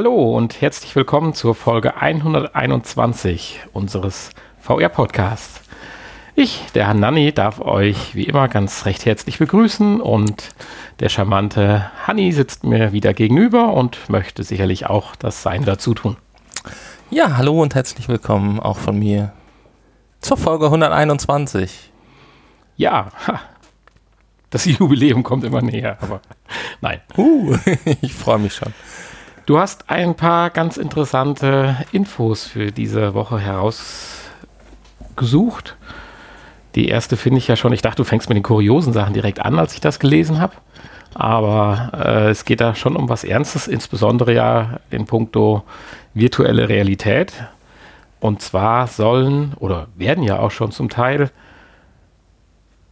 Hallo und herzlich willkommen zur Folge 121 unseres VR-Podcasts. Ich, der Herr Nanni, darf euch wie immer ganz recht herzlich begrüßen und der charmante Hanni sitzt mir wieder gegenüber und möchte sicherlich auch das Sein dazu tun. Ja, hallo und herzlich willkommen auch von mir zur Folge 121. Ja, ha, das Jubiläum kommt immer näher, aber nein. Uh, ich freue mich schon. Du hast ein paar ganz interessante Infos für diese Woche herausgesucht. Die erste finde ich ja schon, ich dachte, du fängst mit den kuriosen Sachen direkt an, als ich das gelesen habe. Aber äh, es geht da schon um was Ernstes, insbesondere ja in puncto virtuelle Realität. Und zwar sollen oder werden ja auch schon zum Teil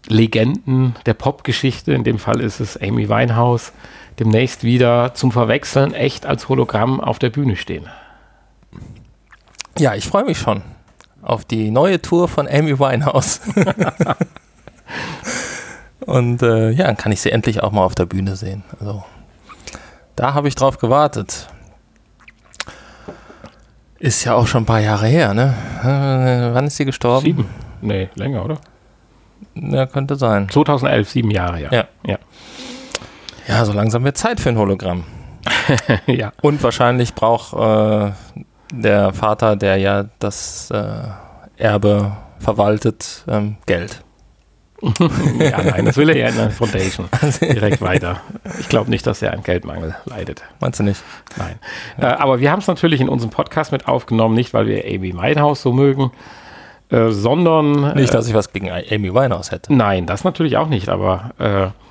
Legenden der Popgeschichte, in dem Fall ist es Amy Winehouse, demnächst wieder zum Verwechseln echt als Hologramm auf der Bühne stehen. Ja, ich freue mich schon auf die neue Tour von Amy Winehouse. Und äh, ja, dann kann ich sie endlich auch mal auf der Bühne sehen. Also da habe ich drauf gewartet. Ist ja auch schon ein paar Jahre her, ne? Äh, wann ist sie gestorben? Sieben. Nee, länger, oder? Ja, könnte sein. 2011, sieben Jahre, ja. Ja. Ja, ja so langsam wird Zeit für ein Hologramm. ja. Und wahrscheinlich braucht äh, der Vater, der ja das äh, Erbe verwaltet, ähm, Geld. ja, nein, das will er ja in der Foundation. Direkt weiter. Ich glaube nicht, dass er an Geldmangel leidet. Meinst du nicht? Nein. Äh, aber wir haben es natürlich in unserem Podcast mit aufgenommen, nicht weil wir Amy Winehouse so mögen, äh, sondern. Nicht, dass ich was gegen Amy Winehouse hätte. Nein, das natürlich auch nicht, aber äh,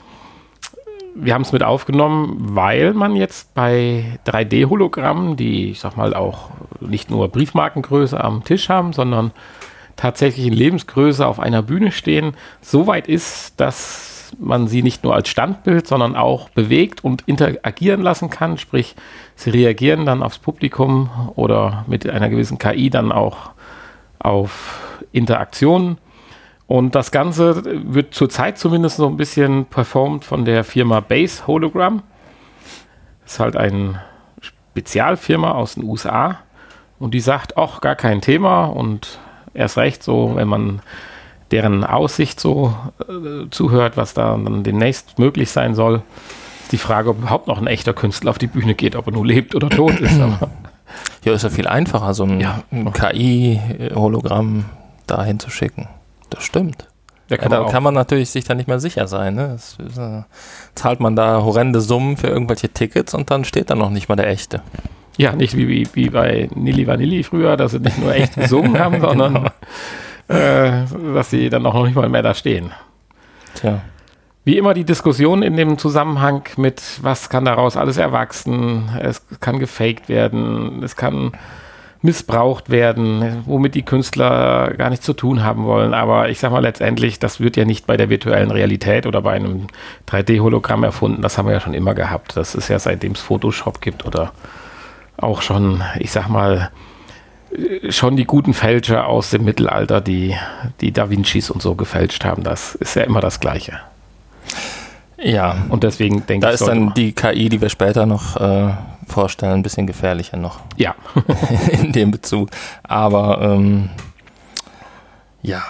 wir haben es mit aufgenommen, weil man jetzt bei 3D-Hologrammen, die, ich sag mal, auch nicht nur Briefmarkengröße am Tisch haben, sondern tatsächlich in Lebensgröße auf einer Bühne stehen, so weit ist, dass man sie nicht nur als Standbild, sondern auch bewegt und interagieren lassen kann. Sprich, sie reagieren dann aufs Publikum oder mit einer gewissen KI dann auch auf Interaktionen. Und das Ganze wird zurzeit zumindest so ein bisschen performt von der Firma Base Hologram. Das ist halt eine Spezialfirma aus den USA. Und die sagt, ach, gar kein Thema. Und erst recht so, wenn man deren Aussicht so äh, zuhört, was da dann demnächst möglich sein soll, ist die Frage, ob überhaupt noch ein echter Künstler auf die Bühne geht, ob er nur lebt oder tot ist. ja, ist ja viel einfacher, so ein, ja. ein KI-Hologramm dahin zu schicken. Das stimmt. Ja, kann ja, da kann man natürlich sich dann nicht mehr sicher sein. Ne? Das, äh, zahlt man da horrende Summen für irgendwelche Tickets und dann steht da noch nicht mal der echte. Ja, nicht wie, wie, wie bei Nili Vanilli früher, dass sie nicht nur echt gesungen haben, genau. sondern äh, dass sie dann auch noch nicht mal mehr da stehen. Tja. Wie immer die Diskussion in dem Zusammenhang mit, was kann daraus alles erwachsen, es kann gefaked werden, es kann missbraucht werden, womit die Künstler gar nichts zu tun haben wollen. Aber ich sag mal letztendlich, das wird ja nicht bei der virtuellen Realität oder bei einem 3D-Hologramm erfunden. Das haben wir ja schon immer gehabt. Das ist ja seitdem es Photoshop gibt oder auch schon, ich sag mal, schon die guten Fälscher aus dem Mittelalter, die die Da Vincis und so gefälscht haben. Das ist ja immer das Gleiche. Ja. Und deswegen denke ich. Da ist dann die KI, die wir später noch äh, vorstellen, ein bisschen gefährlicher noch. Ja. In dem Bezug. Aber ähm, ja.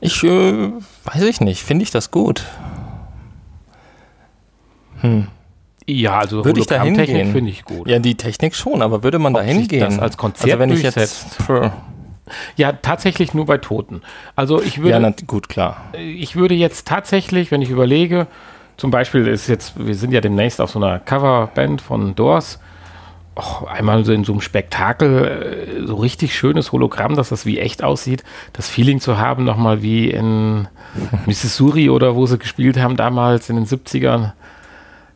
Ich äh, weiß ich nicht. Finde ich das gut? Hm. Ja, also würde ich da hingehen? finde ich gut. Ja, die Technik schon, aber würde man da hingehen? Das als Konzert also wenn ich jetzt ja, tatsächlich nur bei Toten. Also ich würde. Ja, na, gut, klar. Ich würde jetzt tatsächlich, wenn ich überlege, zum Beispiel ist jetzt, wir sind ja demnächst auf so einer Coverband von Doors. Oh, einmal so in so einem Spektakel, äh, so richtig schönes Hologramm, dass das wie echt aussieht, das Feeling zu haben, nochmal wie in Missouri oder wo sie gespielt haben damals in den 70ern.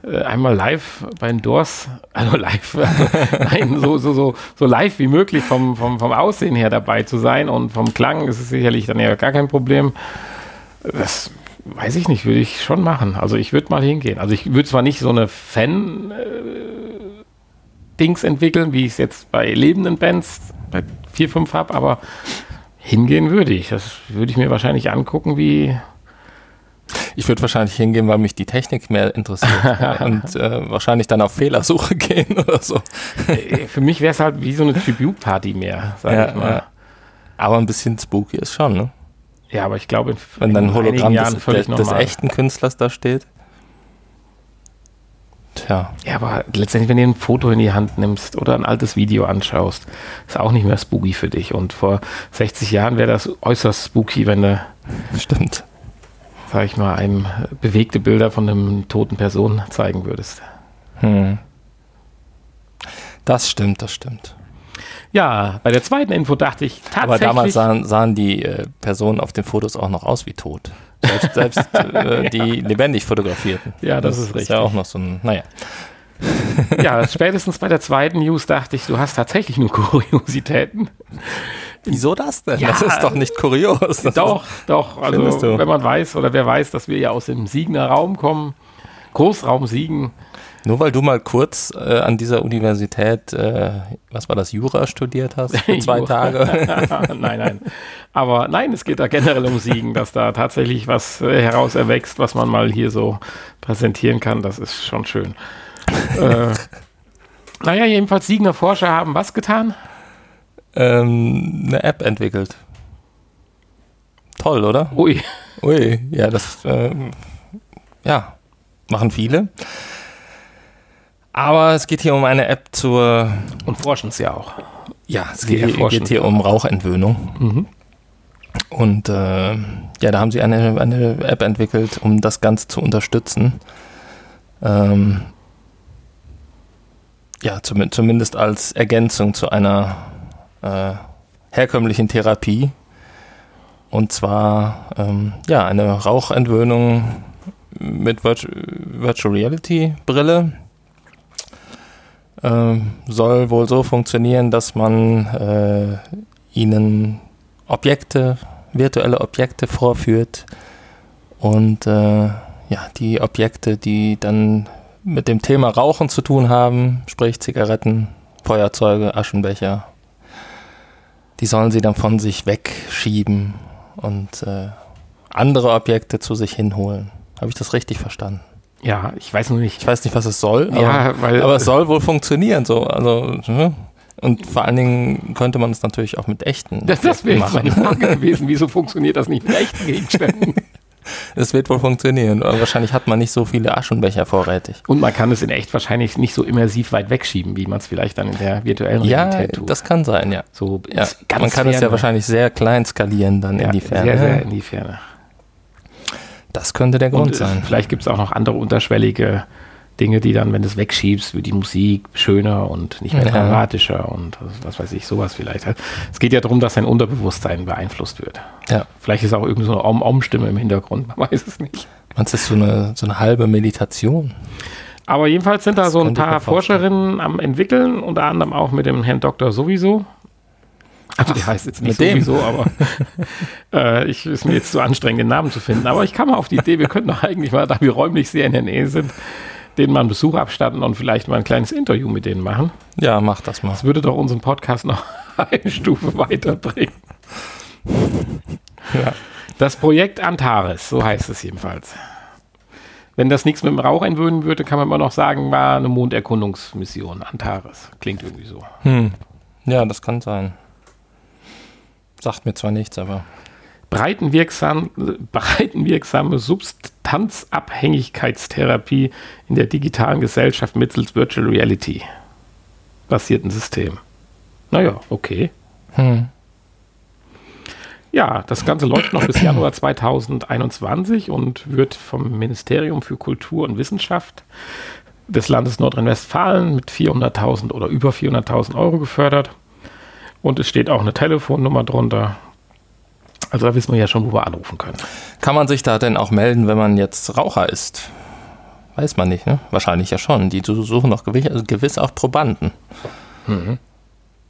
Äh, einmal live bei den Doors, also live, also, nein, so, so, so, so live wie möglich vom, vom, vom Aussehen her dabei zu sein und vom Klang ist es sicherlich dann ja gar kein Problem. Das weiß ich nicht, würde ich schon machen. Also ich würde mal hingehen. Also ich würde zwar nicht so eine Fan-Dings äh, entwickeln, wie ich es jetzt bei lebenden Bands bei 4, 5 habe, aber hingehen würde ich. Das würde ich mir wahrscheinlich angucken, wie Ich würde wahrscheinlich hingehen, weil mich die Technik mehr interessiert und äh, wahrscheinlich dann auf Fehlersuche gehen oder so. Äh, für mich wäre es halt wie so eine Tribute-Party mehr, sag ja, ich mal. Ja. Aber ein bisschen spooky ist schon, ne? Ja, aber ich glaube, wenn dann ein Hologramm des, des, des echten Künstlers da steht. Tja. Ja, aber letztendlich, wenn du ein Foto in die Hand nimmst oder ein altes Video anschaust, ist auch nicht mehr spooky für dich. Und vor 60 Jahren wäre das äußerst spooky, wenn du. Stimmt. Sag ich mal, einem bewegte Bilder von einem toten Person zeigen würdest. Hm. Das stimmt, das stimmt. Ja, bei der zweiten Info dachte ich tatsächlich. Aber damals sahen, sahen die äh, Personen auf den Fotos auch noch aus wie tot. Selbst, selbst äh, die lebendig fotografierten. Ja, das, das ist richtig. Ist ja auch noch so ein, naja. Ja, spätestens bei der zweiten News dachte ich, du hast tatsächlich nur Kuriositäten. Wieso das denn? Ja, das ist doch nicht kurios. Doch, doch. Also, wenn man weiß oder wer weiß, dass wir ja aus dem Siegener Raum kommen, Großraum Siegen, nur weil du mal kurz äh, an dieser Universität, äh, was war das, Jura studiert hast, für zwei Tage. nein, nein. Aber nein, es geht da generell um Siegen, dass da tatsächlich was äh, heraus erwächst, was man mal hier so präsentieren kann. Das ist schon schön. Äh, naja, jedenfalls Siegener Forscher haben was getan? Ähm, eine App entwickelt. Toll, oder? Ui. Ui, ja, das, äh, ja, machen viele. Aber es geht hier um eine App zur. Und forschen es ja auch. Ja, es geht, geht hier um Rauchentwöhnung. Mhm. Und äh, ja, da haben sie eine, eine App entwickelt, um das Ganze zu unterstützen. Ähm, ja, zum, zumindest als Ergänzung zu einer äh, herkömmlichen Therapie. Und zwar ähm, ja, eine Rauchentwöhnung mit Virtual Reality Brille äh, soll wohl so funktionieren, dass man äh, ihnen Objekte, virtuelle Objekte vorführt und äh, ja, die Objekte, die dann mit dem Thema Rauchen zu tun haben, sprich Zigaretten, Feuerzeuge, Aschenbecher, die sollen sie dann von sich wegschieben und äh, andere Objekte zu sich hinholen. Habe ich das richtig verstanden? Ja, ich weiß noch nicht. Ich weiß nicht, was es soll, aber, ja, weil, aber es soll wohl funktionieren. So. Also, ne? und vor allen Dingen könnte man es natürlich auch mit echten. Das, das wäre jetzt meine Frage gewesen. Wieso funktioniert das nicht mit echten Gegenständen? Es wird wohl funktionieren. Wahrscheinlich hat man nicht so viele Aschenbecher vorrätig. Und man kann es in echt wahrscheinlich nicht so immersiv weit wegschieben, wie man es vielleicht dann in der virtuellen ja, Realität tut. Ja, das kann sein, ja. So ja. man kann es ja wahrscheinlich sehr klein skalieren dann ja, in die Ferne. Sehr, sehr in die Ferne. Das könnte der Grund und, sein. Vielleicht gibt es auch noch andere unterschwellige Dinge, die dann, wenn du es wegschiebst, wird die Musik schöner und nicht mehr dramatischer und was weiß ich, sowas vielleicht. Es geht ja darum, dass dein Unterbewusstsein beeinflusst wird. Ja. Vielleicht ist auch irgendwie so eine Om-Om-Stimme im Hintergrund, man weiß es nicht. Meinst du, das ist so eine, so eine halbe Meditation? Aber jedenfalls sind da so ein paar Forscherinnen am entwickeln, unter anderem auch mit dem Herrn Doktor sowieso. Also der heißt jetzt nicht sowieso, aber äh, ich ist mir jetzt zu anstrengend, den Namen zu finden. Aber ich kam mal auf die Idee, wir könnten doch eigentlich mal, da wir räumlich sehr in der Nähe sind, denen mal einen Besuch abstatten und vielleicht mal ein kleines Interview mit denen machen. Ja, mach das mal. Das würde doch unseren Podcast noch eine Stufe weiterbringen. Ja. Das Projekt Antares, so heißt es jedenfalls. Wenn das nichts mit dem Rauch einwöhnen würde, kann man immer noch sagen, war eine Monderkundungsmission. Antares. Klingt irgendwie so. Hm. Ja, das kann sein. Sagt mir zwar nichts, aber. Breitenwirksam, breitenwirksame Substanzabhängigkeitstherapie in der digitalen Gesellschaft mittels Virtual Reality basierten System. Naja, okay. Hm. Ja, das Ganze läuft noch bis Januar 2021 und wird vom Ministerium für Kultur und Wissenschaft des Landes Nordrhein-Westfalen mit 400.000 oder über 400.000 Euro gefördert. Und es steht auch eine Telefonnummer drunter. Also da wissen wir ja schon, wo wir anrufen können. Kann man sich da denn auch melden, wenn man jetzt Raucher ist? Weiß man nicht, ne? Wahrscheinlich ja schon. Die suchen doch gewiss, also gewiss auch Probanden. Mhm.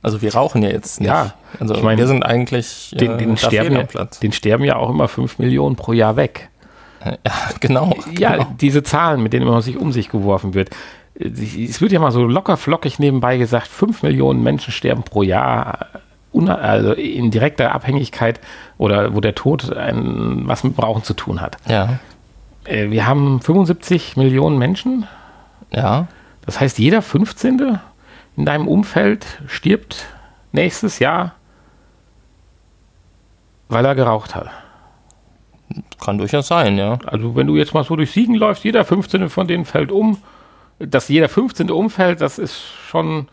Also wir rauchen ja jetzt nicht. Ja, also ich meine, wir sind eigentlich den, den, äh, sterben ja, den sterben ja auch immer 5 Millionen pro Jahr weg. Ja, genau. Ja, genau. diese Zahlen, mit denen man sich um sich geworfen wird es wird ja mal so locker flockig nebenbei gesagt, 5 Millionen Menschen sterben pro Jahr also in direkter Abhängigkeit oder wo der Tod ein, was mit Rauchen zu tun hat. Ja. Äh, wir haben 75 Millionen Menschen. Ja. Das heißt, jeder 15. in deinem Umfeld stirbt nächstes Jahr, weil er geraucht hat. Kann durchaus sein, ja. Also wenn du jetzt mal so durch Siegen läufst, jeder 15. von denen fällt um. Dass jeder 15. umfällt, das ist schon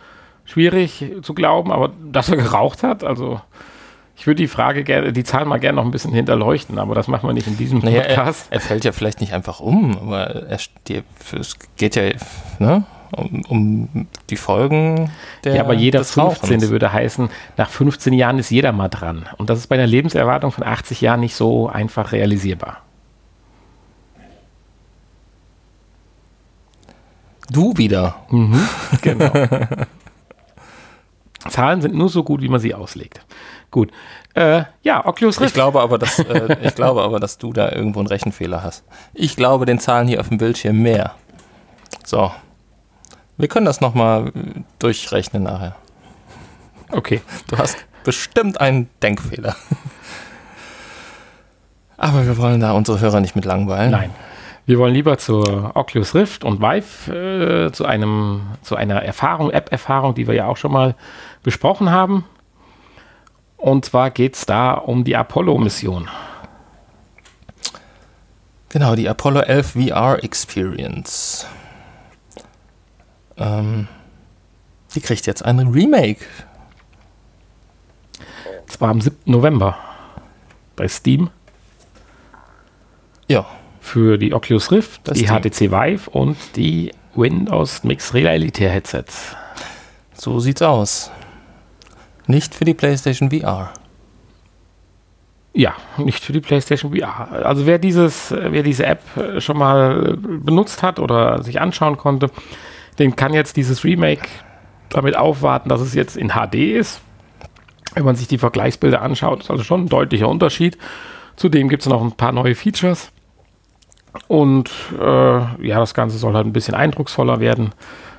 schwierig zu glauben, aber dass er geraucht hat, also ich würde die Frage gerne, die Zahl mal gerne noch ein bisschen hinterleuchten, aber das machen wir nicht in diesem naja, Podcast. Er, er, fällt ja vielleicht nicht einfach um, aber er, es geht ja ne, um, um, die Folgen der Ja, aber jeder 15. Rauchens. würde heißen, nach 15 Jahren ist jeder mal dran. Und das ist bei einer Lebenserwartung von 80 Jahren nicht so einfach realisierbar. Du wieder. Mhm, genau. Zahlen sind nur so gut, wie man sie auslegt. Gut. Äh, ja, Oculus Rift. Ich glaube, aber, dass, äh, ich glaube aber, dass du da irgendwo einen Rechenfehler hast. Ich glaube den Zahlen hier auf dem Bildschirm mehr. So. Wir können das nochmal durchrechnen nachher. Okay. Du hast bestimmt einen Denkfehler. Aber wir wollen da unsere Hörer nicht mit langweilen. Nein. Wir wollen lieber zur Oculus Rift und Vive, äh, zu, einem, zu einer Erfahrung, App-Erfahrung, die wir ja auch schon mal besprochen haben. Und zwar geht es da um die Apollo-Mission. Genau, die Apollo 11 VR Experience. Ähm, die kriegt jetzt ein Remake. Zwar am 7. November bei Steam. Ja. Für die Oculus Rift, das die HTC Vive und die Windows Mixed Reality Headsets. So sieht's aus. Nicht für die PlayStation VR. Ja, nicht für die PlayStation VR. Also wer dieses, wer diese App schon mal benutzt hat oder sich anschauen konnte, den kann jetzt dieses Remake damit aufwarten, dass es jetzt in HD ist. Wenn man sich die Vergleichsbilder anschaut, ist also schon ein deutlicher Unterschied. Zudem gibt es noch ein paar neue Features. Und äh, ja, das Ganze soll halt ein bisschen eindrucksvoller werden.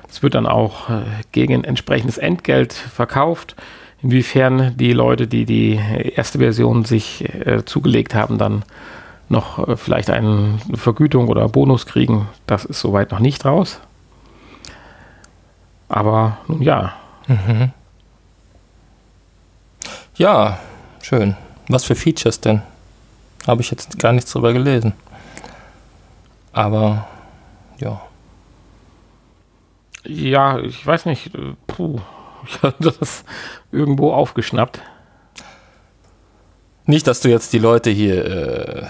Es wird dann auch äh, gegen entsprechendes Entgelt verkauft. Inwiefern die Leute, die die erste Version sich äh, zugelegt haben, dann noch äh, vielleicht eine Vergütung oder Bonus kriegen, das ist soweit noch nicht raus. Aber nun ja. Mhm. Ja, schön. Was für Features denn? Habe ich jetzt gar nichts drüber gelesen. Aber ja. Ja, ich weiß nicht. Puh, ich hatte das irgendwo aufgeschnappt. Nicht, dass du jetzt die Leute hier äh,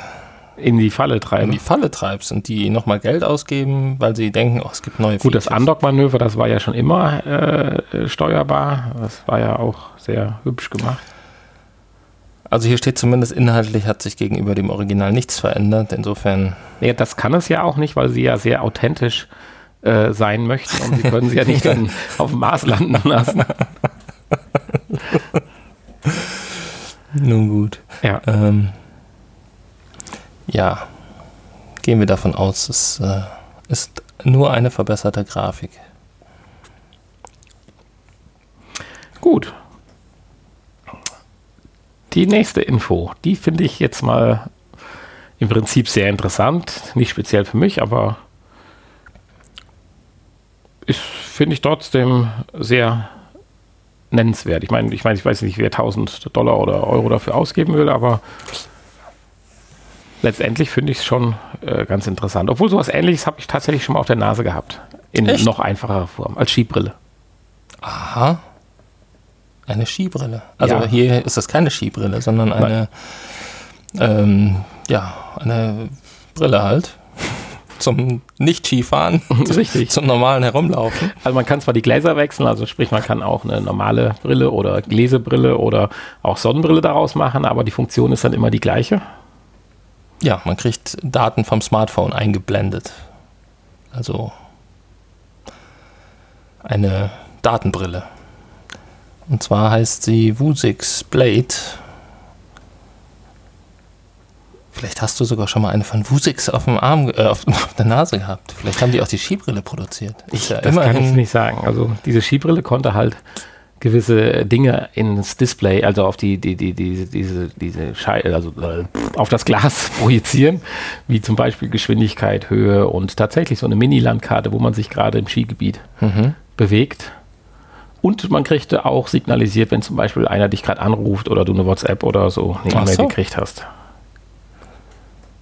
in die Falle treibst. In die Falle treibst und die nochmal Geld ausgeben, weil sie denken, oh, es gibt neue Gut, Features. das Undock-Manöver, das war ja schon immer äh, steuerbar. Das war ja auch sehr hübsch gemacht. Also hier steht zumindest inhaltlich hat sich gegenüber dem Original nichts verändert. Insofern. Ja, das kann es ja auch nicht, weil sie ja sehr authentisch äh, sein möchten und sie können sie ja nicht dann auf dem Mars landen lassen. Nun gut. Ja. Ähm, ja, gehen wir davon aus, es äh, ist nur eine verbesserte Grafik. Gut. Die nächste Info, die finde ich jetzt mal im Prinzip sehr interessant. Nicht speziell für mich, aber ist, finde ich trotzdem sehr nennenswert. Ich meine, ich meine, ich weiß nicht, wer 1000 Dollar oder Euro dafür ausgeben will, aber letztendlich finde ich es schon äh, ganz interessant. Obwohl sowas ähnliches habe ich tatsächlich schon mal auf der Nase gehabt. In Echt? noch einfacherer Form, als Skibrille. Aha. Eine Skibrille. Also ja. hier ist das keine Skibrille, sondern eine, ähm, ja, eine Brille halt zum Nicht-Skifahren, Richtig. zum normalen Herumlaufen. Also man kann zwar die Gläser wechseln, also sprich man kann auch eine normale Brille oder Gläsebrille oder auch Sonnenbrille daraus machen, aber die Funktion ist dann immer die gleiche. Ja, man kriegt Daten vom Smartphone eingeblendet. Also eine Datenbrille. Und zwar heißt sie Vuzix Blade Vielleicht hast du sogar schon mal eine von Vusix auf dem Arm, äh, auf, auf, der Nase gehabt. Vielleicht haben die auch die Skibrille produziert. Ich, ja das kann ich nicht sagen. Also diese Skibrille konnte halt gewisse Dinge ins Display, also auf die, die, die, die diese, diese Scheibe, also äh, auf das Glas projizieren, wie zum Beispiel Geschwindigkeit, Höhe und tatsächlich so eine Mini-Landkarte, wo man sich gerade im Skigebiet mhm. bewegt. Und man kriegte auch signalisiert, wenn zum Beispiel einer dich gerade anruft oder du eine WhatsApp oder so eine E-Mail so. gekriegt hast.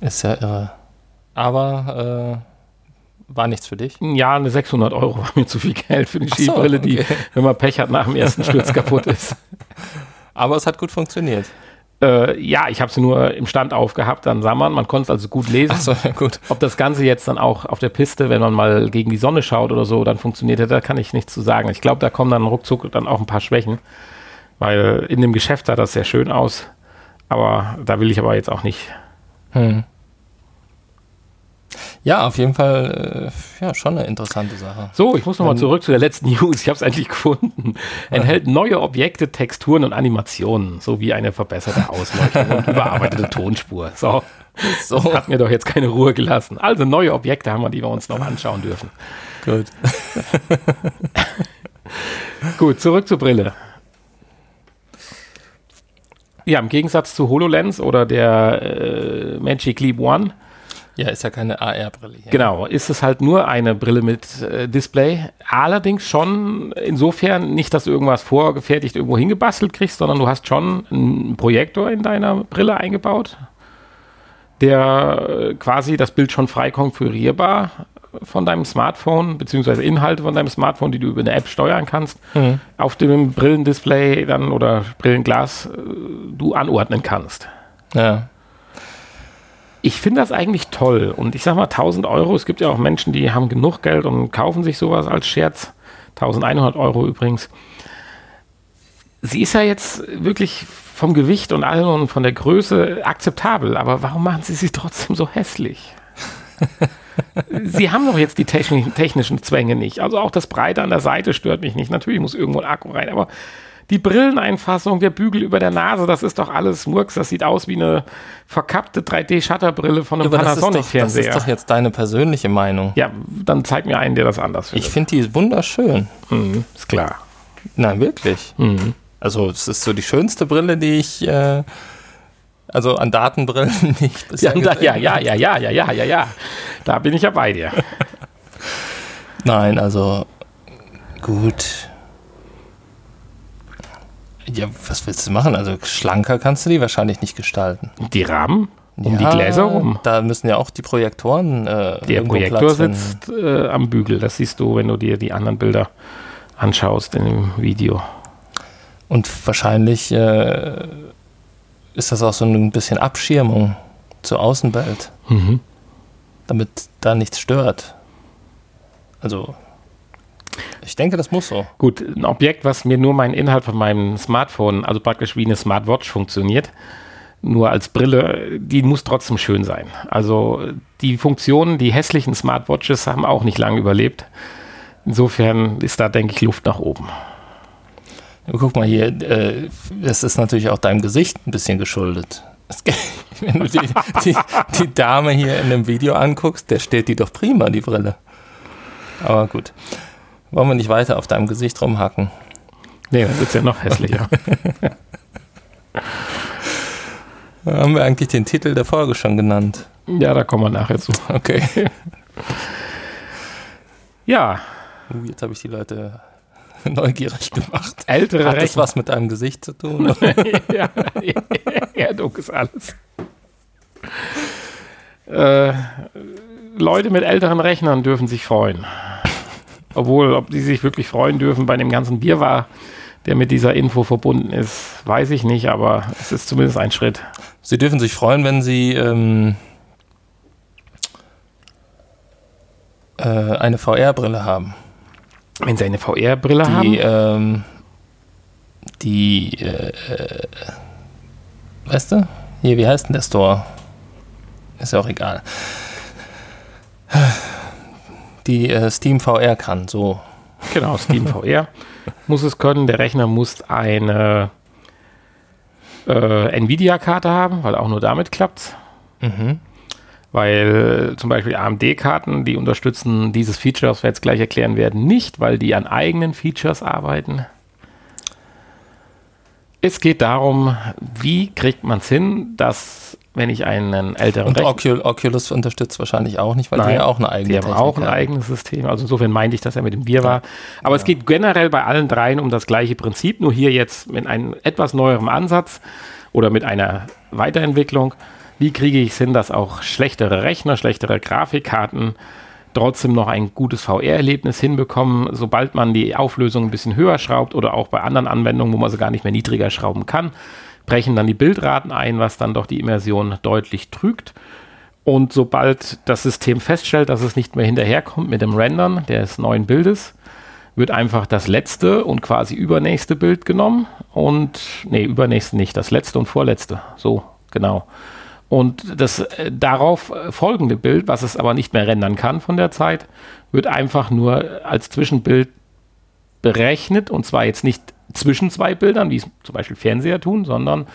Ist ja irre. Aber äh war nichts für dich? Ja, eine 600 Euro war mir zu viel Geld für eine Skibrille, so, okay. die, wenn man Pech hat, nach dem ersten Sturz kaputt ist. Aber es hat gut funktioniert. Äh, ja, ich habe sie nur im Stand aufgehabt, dann sah man, man konnte es also gut lesen. So, gut. Ob das Ganze jetzt dann auch auf der Piste, wenn man mal gegen die Sonne schaut oder so, dann funktioniert, da kann ich nichts zu sagen. Ich glaube, da kommen dann ruckzuck dann auch ein paar Schwächen, weil in dem Geschäft sah das sehr schön aus, aber da will ich aber jetzt auch nicht. Hm. Ja, auf jeden Fall äh, ja, schon eine interessante Sache. So, ich muss nochmal zurück zu der letzten News. Ich habe es endlich gefunden. Enthält neue Objekte, Texturen und Animationen sowie eine verbesserte Ausleuchtung und überarbeitete Tonspur. So. so. Hat mir doch jetzt keine Ruhe gelassen. Also neue Objekte haben wir, die wir uns noch anschauen dürfen. Gut. Gut, zurück zur Brille. Ja, im Gegensatz zu HoloLens oder der äh, Magic Leap One ja, ist ja keine AR-Brille. Genau, ist es halt nur eine Brille mit äh, Display. Allerdings schon insofern nicht, dass du irgendwas vorgefertigt irgendwo hingebastelt kriegst, sondern du hast schon einen Projektor in deiner Brille eingebaut, der äh, quasi das Bild schon frei konfigurierbar von deinem Smartphone, beziehungsweise Inhalte von deinem Smartphone, die du über eine App steuern kannst, mhm. auf dem Brillendisplay dann oder Brillenglas äh, du anordnen kannst. Ja ich finde das eigentlich toll. Und ich sag mal, 1000 Euro, es gibt ja auch Menschen, die haben genug Geld und kaufen sich sowas als Scherz. 1100 Euro übrigens. Sie ist ja jetzt wirklich vom Gewicht und allem und von der Größe akzeptabel, aber warum machen Sie sie trotzdem so hässlich? Sie haben doch jetzt die technischen Zwänge nicht. Also auch das Breite an der Seite stört mich nicht. Natürlich muss irgendwo ein Akku rein, aber die Brilleneinfassung, der Bügel über der Nase, das ist doch alles Murks. Das sieht aus wie eine verkappte 3D-Shutterbrille von einem Panasonic-Fernseher. Das ist doch jetzt deine persönliche Meinung. Ja, dann zeig mir einen, der das anders findet. Ich finde die wunderschön. Mhm, ist klar. Nein, wirklich. Mhm. Also, es ist so die schönste Brille, die ich. Äh, also an Datenbrillen nicht bisher ja, ja, ja, ja, ja, ja, ja, ja, ja. Da bin ich ja bei dir. Nein, also gut. Ja, was willst du machen? Also schlanker kannst du die wahrscheinlich nicht gestalten. Die Rahmen? Um ja, die Gläser rum? Da müssen ja auch die Projektoren. Äh, Der Projektor sitzt äh, am Bügel. Das siehst du, wenn du dir die anderen Bilder anschaust in dem Video. Und wahrscheinlich äh, ist das auch so ein bisschen Abschirmung zur Außenwelt. Mhm. Damit da nichts stört. Also ich denke, das muss so. Gut, ein Objekt, was mir nur meinen Inhalt von meinem Smartphone, also praktisch wie eine Smartwatch funktioniert, nur als Brille, die muss trotzdem schön sein. Also die Funktionen, die hässlichen Smartwatches haben auch nicht lange überlebt. Insofern ist da, denke ich, Luft nach oben. Guck mal hier, äh, das ist natürlich auch deinem Gesicht ein bisschen geschuldet. Wenn du die, die, die Dame hier in dem Video anguckst, der steht die doch prima, die Brille. Aber gut. Wollen wir nicht weiter auf deinem Gesicht rumhacken? Nee, dann wird ja noch hässlicher. Haben wir eigentlich den Titel der Folge schon genannt? Ja, da kommen wir nachher zu. Okay. ja. Uh, jetzt habe ich die Leute neugierig gemacht. Ältere Hat das was mit deinem Gesicht zu tun? ja, du ist alles. Äh, Leute mit älteren Rechnern dürfen sich freuen. Obwohl, ob die sich wirklich freuen dürfen bei dem ganzen Wirrwarr, der mit dieser Info verbunden ist, weiß ich nicht, aber es ist zumindest ein Schritt. Sie dürfen sich freuen, wenn Sie ähm, äh, eine VR-Brille haben. Wenn Sie eine VR-Brille haben? Die, ähm, die äh, äh, weißt du? Hier, wie heißt denn der Store? Ist ja auch egal die äh, Steam VR kann, so. Genau, Steam VR muss es können. Der Rechner muss eine äh, Nvidia-Karte haben, weil auch nur damit klappt. Mhm. Weil zum Beispiel AMD-Karten, die unterstützen dieses Feature, was wir jetzt gleich erklären werden, nicht, weil die an eigenen Features arbeiten. Es geht darum, wie kriegt man es hin, dass wenn ich einen älteren Und Ocul Oculus unterstützt wahrscheinlich auch nicht, weil Nein, die ja auch eine eigene Die haben auch ein haben. eigenes System. Also insofern meinte ich, dass er mit dem Bier war. Aber ja. es geht generell bei allen dreien um das gleiche Prinzip, nur hier jetzt mit einem etwas neuerem Ansatz oder mit einer Weiterentwicklung. Wie kriege ich es hin, dass auch schlechtere Rechner, schlechtere Grafikkarten trotzdem noch ein gutes VR-Erlebnis hinbekommen, sobald man die Auflösung ein bisschen höher schraubt oder auch bei anderen Anwendungen, wo man sie gar nicht mehr niedriger schrauben kann, brechen dann die Bildraten ein, was dann doch die Immersion deutlich trügt. Und sobald das System feststellt, dass es nicht mehr hinterherkommt mit dem Rendern des neuen Bildes, wird einfach das letzte und quasi übernächste Bild genommen und, nee, übernächste nicht, das letzte und vorletzte, so, genau. Und das äh, darauf folgende Bild, was es aber nicht mehr rendern kann von der Zeit, wird einfach nur als Zwischenbild berechnet und zwar jetzt nicht zwischen zwei Bildern, wie es zum Beispiel Fernseher tun, sondern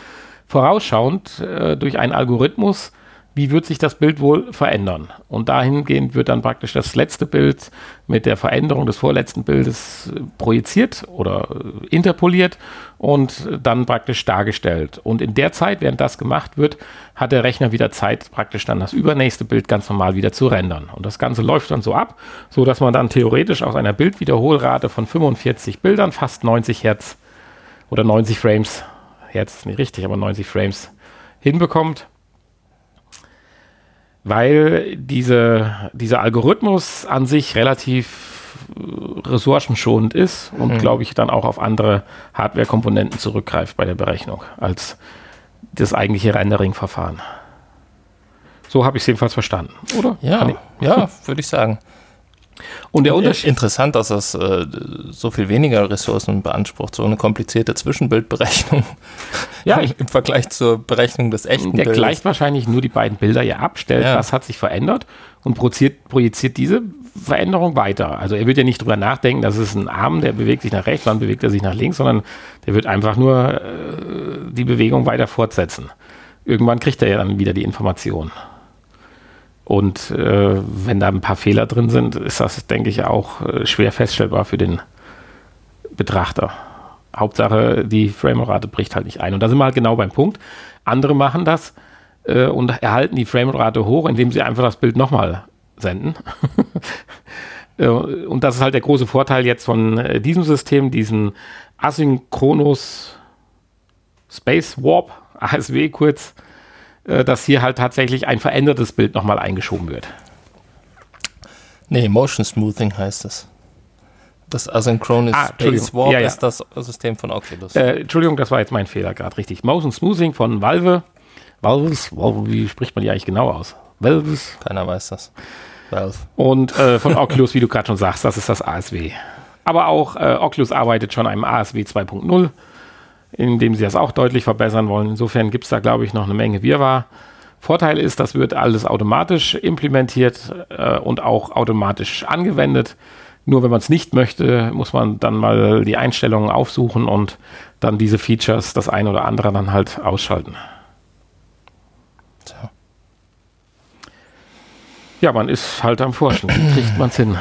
vorausschauend äh, durch einen Algorithmus wie wird sich das Bild wohl verändern? Und dahingehend wird dann praktisch das letzte Bild mit der Veränderung des vorletzten Bildes äh, projiziert oder äh, interpoliert und dann praktisch dargestellt. Und in der Zeit, während das gemacht wird, hat der Rechner wieder Zeit, praktisch dann das übernächste Bild ganz normal wieder zu rendern. Und das Ganze läuft dann so ab, so dass man dann theoretisch aus einer Bildwiederholrate von 45 Bildern fast 90 Hertz oder 90 Frames, Hertz ist nicht richtig, aber 90 Frames hinbekommt weil diese, dieser Algorithmus an sich relativ äh, ressourcenschonend ist und, mhm. glaube ich, dann auch auf andere Hardware-Komponenten zurückgreift bei der Berechnung als das eigentliche Rendering-Verfahren. So habe ich es jedenfalls verstanden, oder? Ja, ja würde ich sagen. Und der Unterschied. Interessant, dass das äh, so viel weniger Ressourcen beansprucht, so eine komplizierte Zwischenbildberechnung. Ja, ich, im Vergleich zur Berechnung des echten Der Bildes. gleicht wahrscheinlich nur die beiden Bilder ja ab, stellt, ja. was hat sich verändert und projiziert, projiziert diese Veränderung weiter. Also er wird ja nicht drüber nachdenken, das ist ein Arm, der bewegt sich nach rechts, dann bewegt er sich nach links, sondern der wird einfach nur äh, die Bewegung weiter fortsetzen. Irgendwann kriegt er ja dann wieder die Information. Und äh, wenn da ein paar Fehler drin sind, ist das, denke ich, auch äh, schwer feststellbar für den Betrachter. Hauptsache, die Framerate bricht halt nicht ein. Und da sind wir halt genau beim Punkt. Andere machen das äh, und erhalten die Framerate hoch, indem sie einfach das Bild nochmal senden. Äh, und das ist halt der große Vorteil jetzt von äh, diesem System, diesen Asynchronous Space Warp, ASW kurz, äh, dass hier halt tatsächlich ein verändertes Bild nochmal eingeschoben wird. Nee, Motion Smoothing heißt es. Das Asynchronous ah, Warp ja, ja. ist das System von Oculus. Äh, Entschuldigung, das war jetzt mein Fehler gerade, richtig. Motion Smoothing von Valve. Valves, wie spricht man die eigentlich genau aus? Valves? Keiner weiß das. Valve. Und äh, von Oculus, wie du gerade schon sagst, das ist das ASW. Aber auch äh, Oculus arbeitet schon am ASW 2.0 indem sie das auch deutlich verbessern wollen. Insofern gibt es da, glaube ich, noch eine Menge Wirrwarr. Vorteil ist, das wird alles automatisch implementiert äh, und auch automatisch angewendet. Nur wenn man es nicht möchte, muss man dann mal die Einstellungen aufsuchen und dann diese Features, das eine oder andere, dann halt ausschalten. So. Ja, man ist halt am Forschen. Kriegt man es hin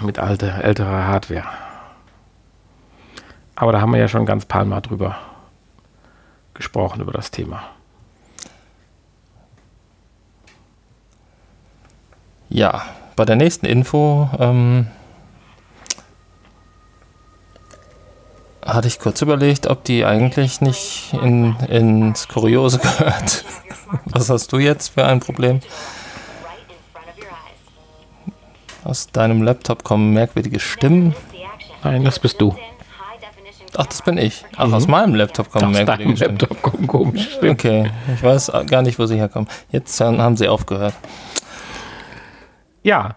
mit alter, älterer Hardware. Aber da haben wir ja schon ganz paar drüber gesprochen über das Thema. Ja, bei der nächsten Info ähm, hatte ich kurz überlegt, ob die eigentlich nicht in, ins Kuriose gehört. Was hast du jetzt für ein Problem? Aus deinem Laptop kommen merkwürdige Stimmen. Nein, das bist du. Ach, das bin ich. Ach, mhm. aus meinem Laptop kommen aus merkwürdige Stimmen. Laptop kommen komische Stimmen. Okay, ich weiß gar nicht, wo sie herkommen. Jetzt haben sie aufgehört. Ja.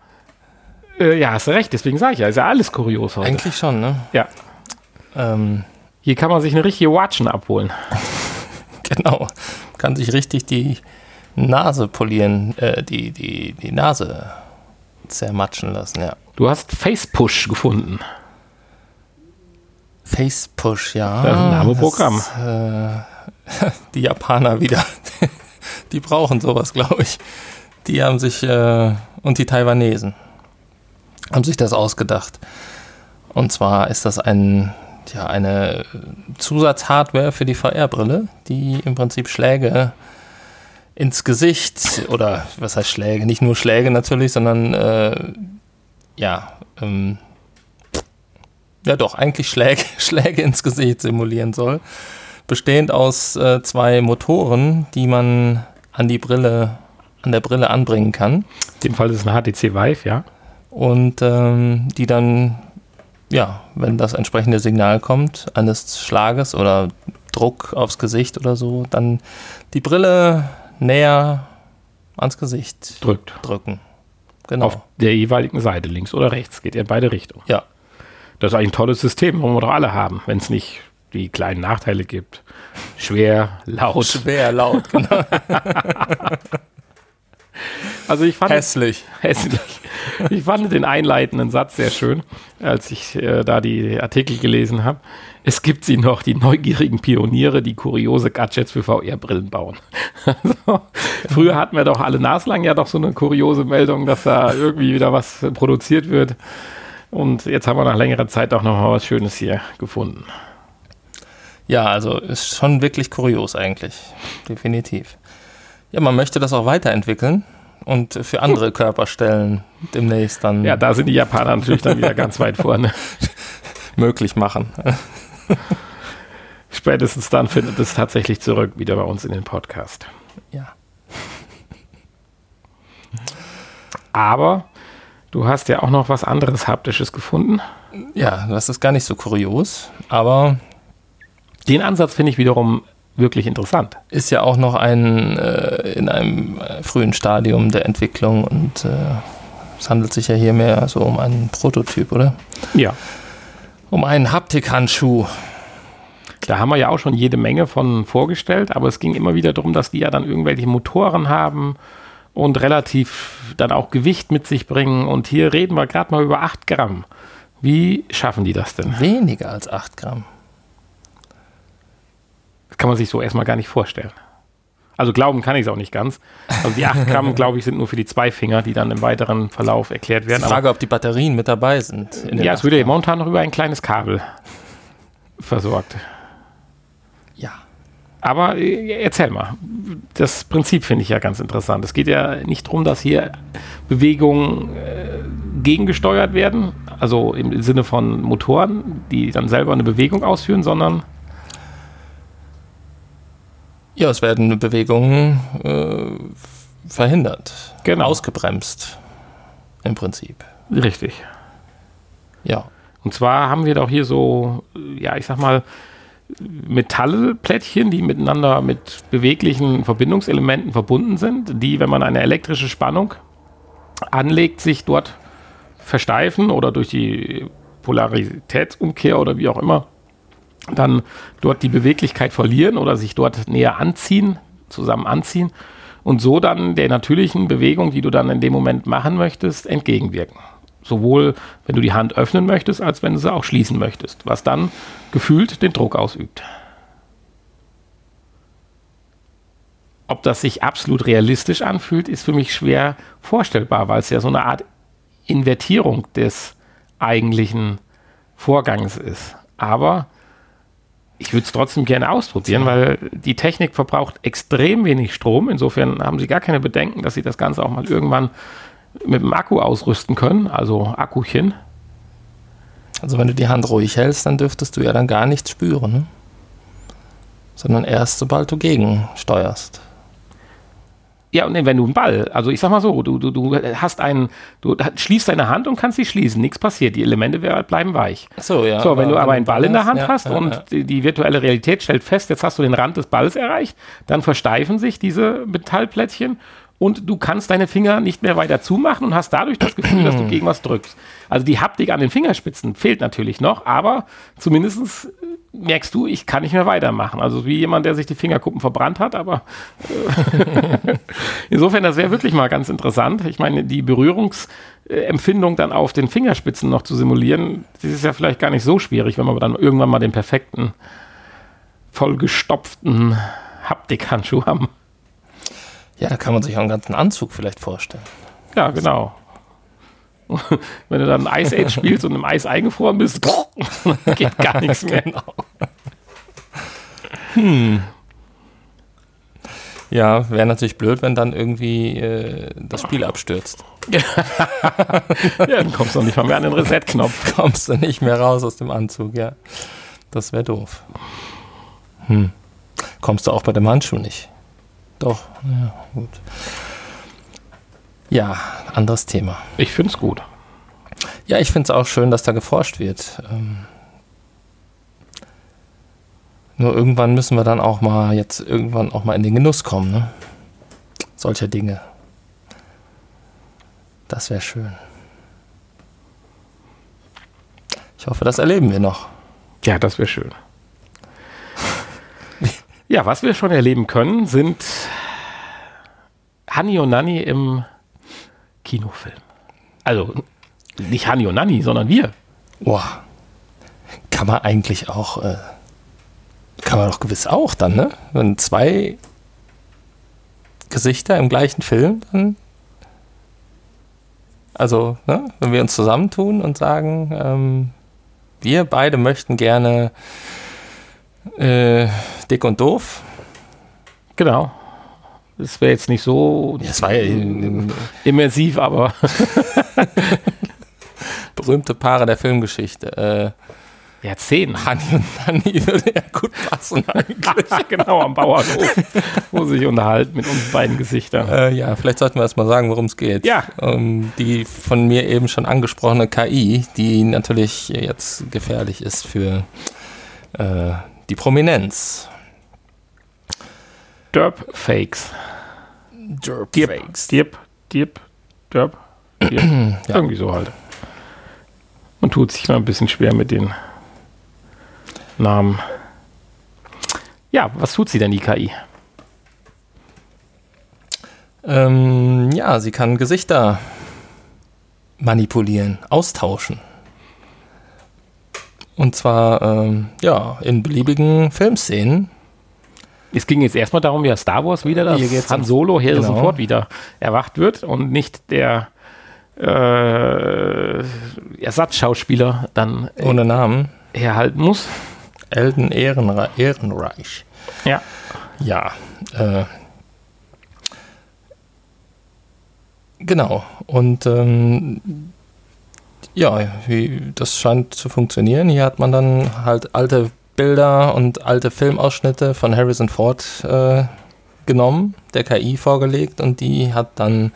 Äh, ja, hast du recht, deswegen sage ich ja, ist ja alles kurios heute. Eigentlich schon, ne? Ja. Ähm, Hier kann man sich eine richtige Watschen abholen. genau. Kann sich richtig die Nase polieren, äh, die, die, die Nase zermatschen lassen, ja. Du hast Face Push gefunden. Face Push, ja. Das ist ein Name-Programm. Äh, die Japaner wieder. die brauchen sowas, glaube ich. Die haben sich, äh, und die Taiwanesen, haben sich das ausgedacht. Und zwar ist das ein ja, eine Zusatzhardware für die VR-Brille, die im Prinzip Schläge ins Gesicht oder was heißt Schläge? Nicht nur Schläge natürlich, sondern äh, ja, ähm, ja doch, eigentlich Schläge, Schläge ins Gesicht simulieren soll. Bestehend aus äh, zwei Motoren, die man an die Brille, an der Brille anbringen kann. In dem Fall ist es eine HTC Vive, ja. Und ähm, die dann, ja, wenn das entsprechende Signal kommt, eines Schlages oder Druck aufs Gesicht oder so, dann die Brille näher ans Gesicht drückt. drücken. Genau. Auf der jeweiligen Seite, links oder rechts, geht ja in beide Richtungen. Ja. Das ist eigentlich ein tolles System, wollen wir doch alle haben, wenn es nicht die kleinen Nachteile gibt. Schwer, laut. Schwer, laut, genau. also ich fand hässlich. hässlich. Ich fand den einleitenden Satz sehr schön, als ich äh, da die Artikel gelesen habe. Es gibt sie noch, die neugierigen Pioniere, die kuriose Gadgets für VR-Brillen bauen. Also, früher hatten wir doch alle naslang ja doch so eine kuriose Meldung, dass da irgendwie wieder was produziert wird. Und jetzt haben wir nach längerer Zeit auch noch mal was Schönes hier gefunden. Ja, also ist schon wirklich kurios eigentlich. Definitiv. Ja, man möchte das auch weiterentwickeln und für andere Körperstellen demnächst dann. Ja, da sind die Japaner natürlich dann wieder ganz weit vorne. möglich machen. Spätestens dann findet es tatsächlich zurück wieder bei uns in den Podcast. Ja. Aber du hast ja auch noch was anderes Haptisches gefunden. Ja, das ist gar nicht so kurios, aber den Ansatz finde ich wiederum wirklich interessant. Ist ja auch noch ein äh, in einem frühen Stadium der Entwicklung und äh, es handelt sich ja hier mehr so um einen Prototyp, oder? Ja. Um einen Haptikhandschuh. Da haben wir ja auch schon jede Menge von vorgestellt, aber es ging immer wieder darum, dass die ja dann irgendwelche Motoren haben und relativ dann auch Gewicht mit sich bringen. Und hier reden wir gerade mal über 8 Gramm. Wie schaffen die das denn? Weniger als 8 Gramm. Das kann man sich so erstmal gar nicht vorstellen. Also glauben kann ich es auch nicht ganz. Also die 8 Gramm, glaube ich, sind nur für die zwei Finger, die dann im weiteren Verlauf erklärt werden. Die Frage, ob die Batterien mit dabei sind. Ja, es wird ja momentan noch über ein kleines Kabel versorgt. Ja. Aber äh, erzähl mal, das Prinzip finde ich ja ganz interessant. Es geht ja nicht darum, dass hier Bewegungen äh, gegengesteuert werden, also im Sinne von Motoren, die dann selber eine Bewegung ausführen, sondern ja, es werden Bewegungen äh, verhindert, genau. ausgebremst im Prinzip. Richtig. Ja. Und zwar haben wir doch hier so, ja, ich sag mal, Metallplättchen, die miteinander mit beweglichen Verbindungselementen verbunden sind, die, wenn man eine elektrische Spannung anlegt, sich dort versteifen oder durch die Polaritätsumkehr oder wie auch immer dann dort die Beweglichkeit verlieren oder sich dort näher anziehen, zusammen anziehen und so dann der natürlichen Bewegung, die du dann in dem Moment machen möchtest, entgegenwirken. Sowohl wenn du die Hand öffnen möchtest, als wenn du sie auch schließen möchtest, was dann gefühlt den Druck ausübt. Ob das sich absolut realistisch anfühlt, ist für mich schwer vorstellbar, weil es ja so eine Art Invertierung des eigentlichen Vorgangs ist. Aber ich würde es trotzdem gerne ausprobieren, weil die Technik verbraucht extrem wenig Strom. Insofern haben Sie gar keine Bedenken, dass Sie das Ganze auch mal irgendwann mit dem Akku ausrüsten können, also Akkuchen. Also wenn du die Hand ruhig hältst, dann dürftest du ja dann gar nichts spüren, ne? sondern erst sobald du gegensteuerst. Ja, und wenn du einen Ball, also ich sag mal so, du, du, du hast einen, du schließt deine Hand und kannst sie schließen, nichts passiert, die Elemente bleiben weich. So, ja. So, wenn du aber einen Ball in der Hand ja, hast ja, und ja. Die, die, virtuelle Realität stellt fest, jetzt hast du den Rand des Balls erreicht, dann versteifen sich diese Metallplättchen und du kannst deine Finger nicht mehr weiter zumachen und hast dadurch das Gefühl, dass du gegen was drückst. Also die Haptik an den Fingerspitzen fehlt natürlich noch, aber zumindest merkst du, ich kann nicht mehr weitermachen. Also wie jemand, der sich die Fingerkuppen verbrannt hat, aber äh, insofern, das wäre wirklich mal ganz interessant. Ich meine, die Berührungsempfindung dann auf den Fingerspitzen noch zu simulieren, das ist ja vielleicht gar nicht so schwierig, wenn wir dann irgendwann mal den perfekten, vollgestopften Haptikhandschuh haben. Ja, da kann man sich auch einen ganzen Anzug vielleicht vorstellen. Ja, genau. Wenn du dann Ice Age spielst und im Eis eingefroren bist, geht gar nichts mehr. Genau. Hm. Ja, wäre natürlich blöd, wenn dann irgendwie äh, das Spiel abstürzt. ja, dann kommst du nicht mal mehr an den Reset-Knopf. Kommst du nicht mehr raus aus dem Anzug, ja. Das wäre doof. Hm. Kommst du auch bei dem Handschuh nicht? Doch, ja, gut. Ja, anderes Thema. Ich finde es gut. Ja, ich finde es auch schön, dass da geforscht wird. Ähm, nur irgendwann müssen wir dann auch mal jetzt irgendwann auch mal in den Genuss kommen, ne? Solcher Dinge. Das wäre schön. Ich hoffe, das erleben wir noch. Ja, das wäre schön. ja, was wir schon erleben können, sind Hani und Nani im Kinofilm. Also nicht Hani und Nani, sondern wir. Boah. Kann man eigentlich auch äh, kann man doch gewiss auch dann, ne? Wenn zwei Gesichter im gleichen Film, dann. Also, ne? wenn wir uns zusammentun und sagen, ähm, wir beide möchten gerne äh, dick und doof. Genau. Das wäre jetzt nicht so ja, war ja, immersiv, aber berühmte Paare der Filmgeschichte. Äh, ja, zehn. Hanni und Nanni würde ja gut passen eigentlich. genau, am Bauernhof, wo sie sich unterhalten mit uns beiden Gesichtern. Äh, ja, vielleicht sollten wir erst mal sagen, worum es geht. Ja. Um die von mir eben schon angesprochene KI, die natürlich jetzt gefährlich ist für äh, die Prominenz. Derp-Fakes. Derp-Fakes. Dirp, Dirp, Derp, Dirp. ja. Irgendwie so halt. Man tut sich mal ein bisschen schwer mit den Namen. Ja, was tut sie denn, die KI? Ähm, ja, sie kann Gesichter manipulieren, austauschen. Und zwar, ähm, ja, in beliebigen Filmszenen. Es ging jetzt erstmal darum, ja, Star Wars wieder, dass Han Solo hier genau. sofort wieder erwacht wird und nicht der äh, Ersatzschauspieler dann ohne Namen herhalten muss. Elden Ehrenre Ehrenreich. Ja. Ja. Äh, genau. Und ähm, ja, wie, das scheint zu funktionieren. Hier hat man dann halt alte Bilder und alte Filmausschnitte von Harrison Ford äh, genommen, der KI vorgelegt und die hat dann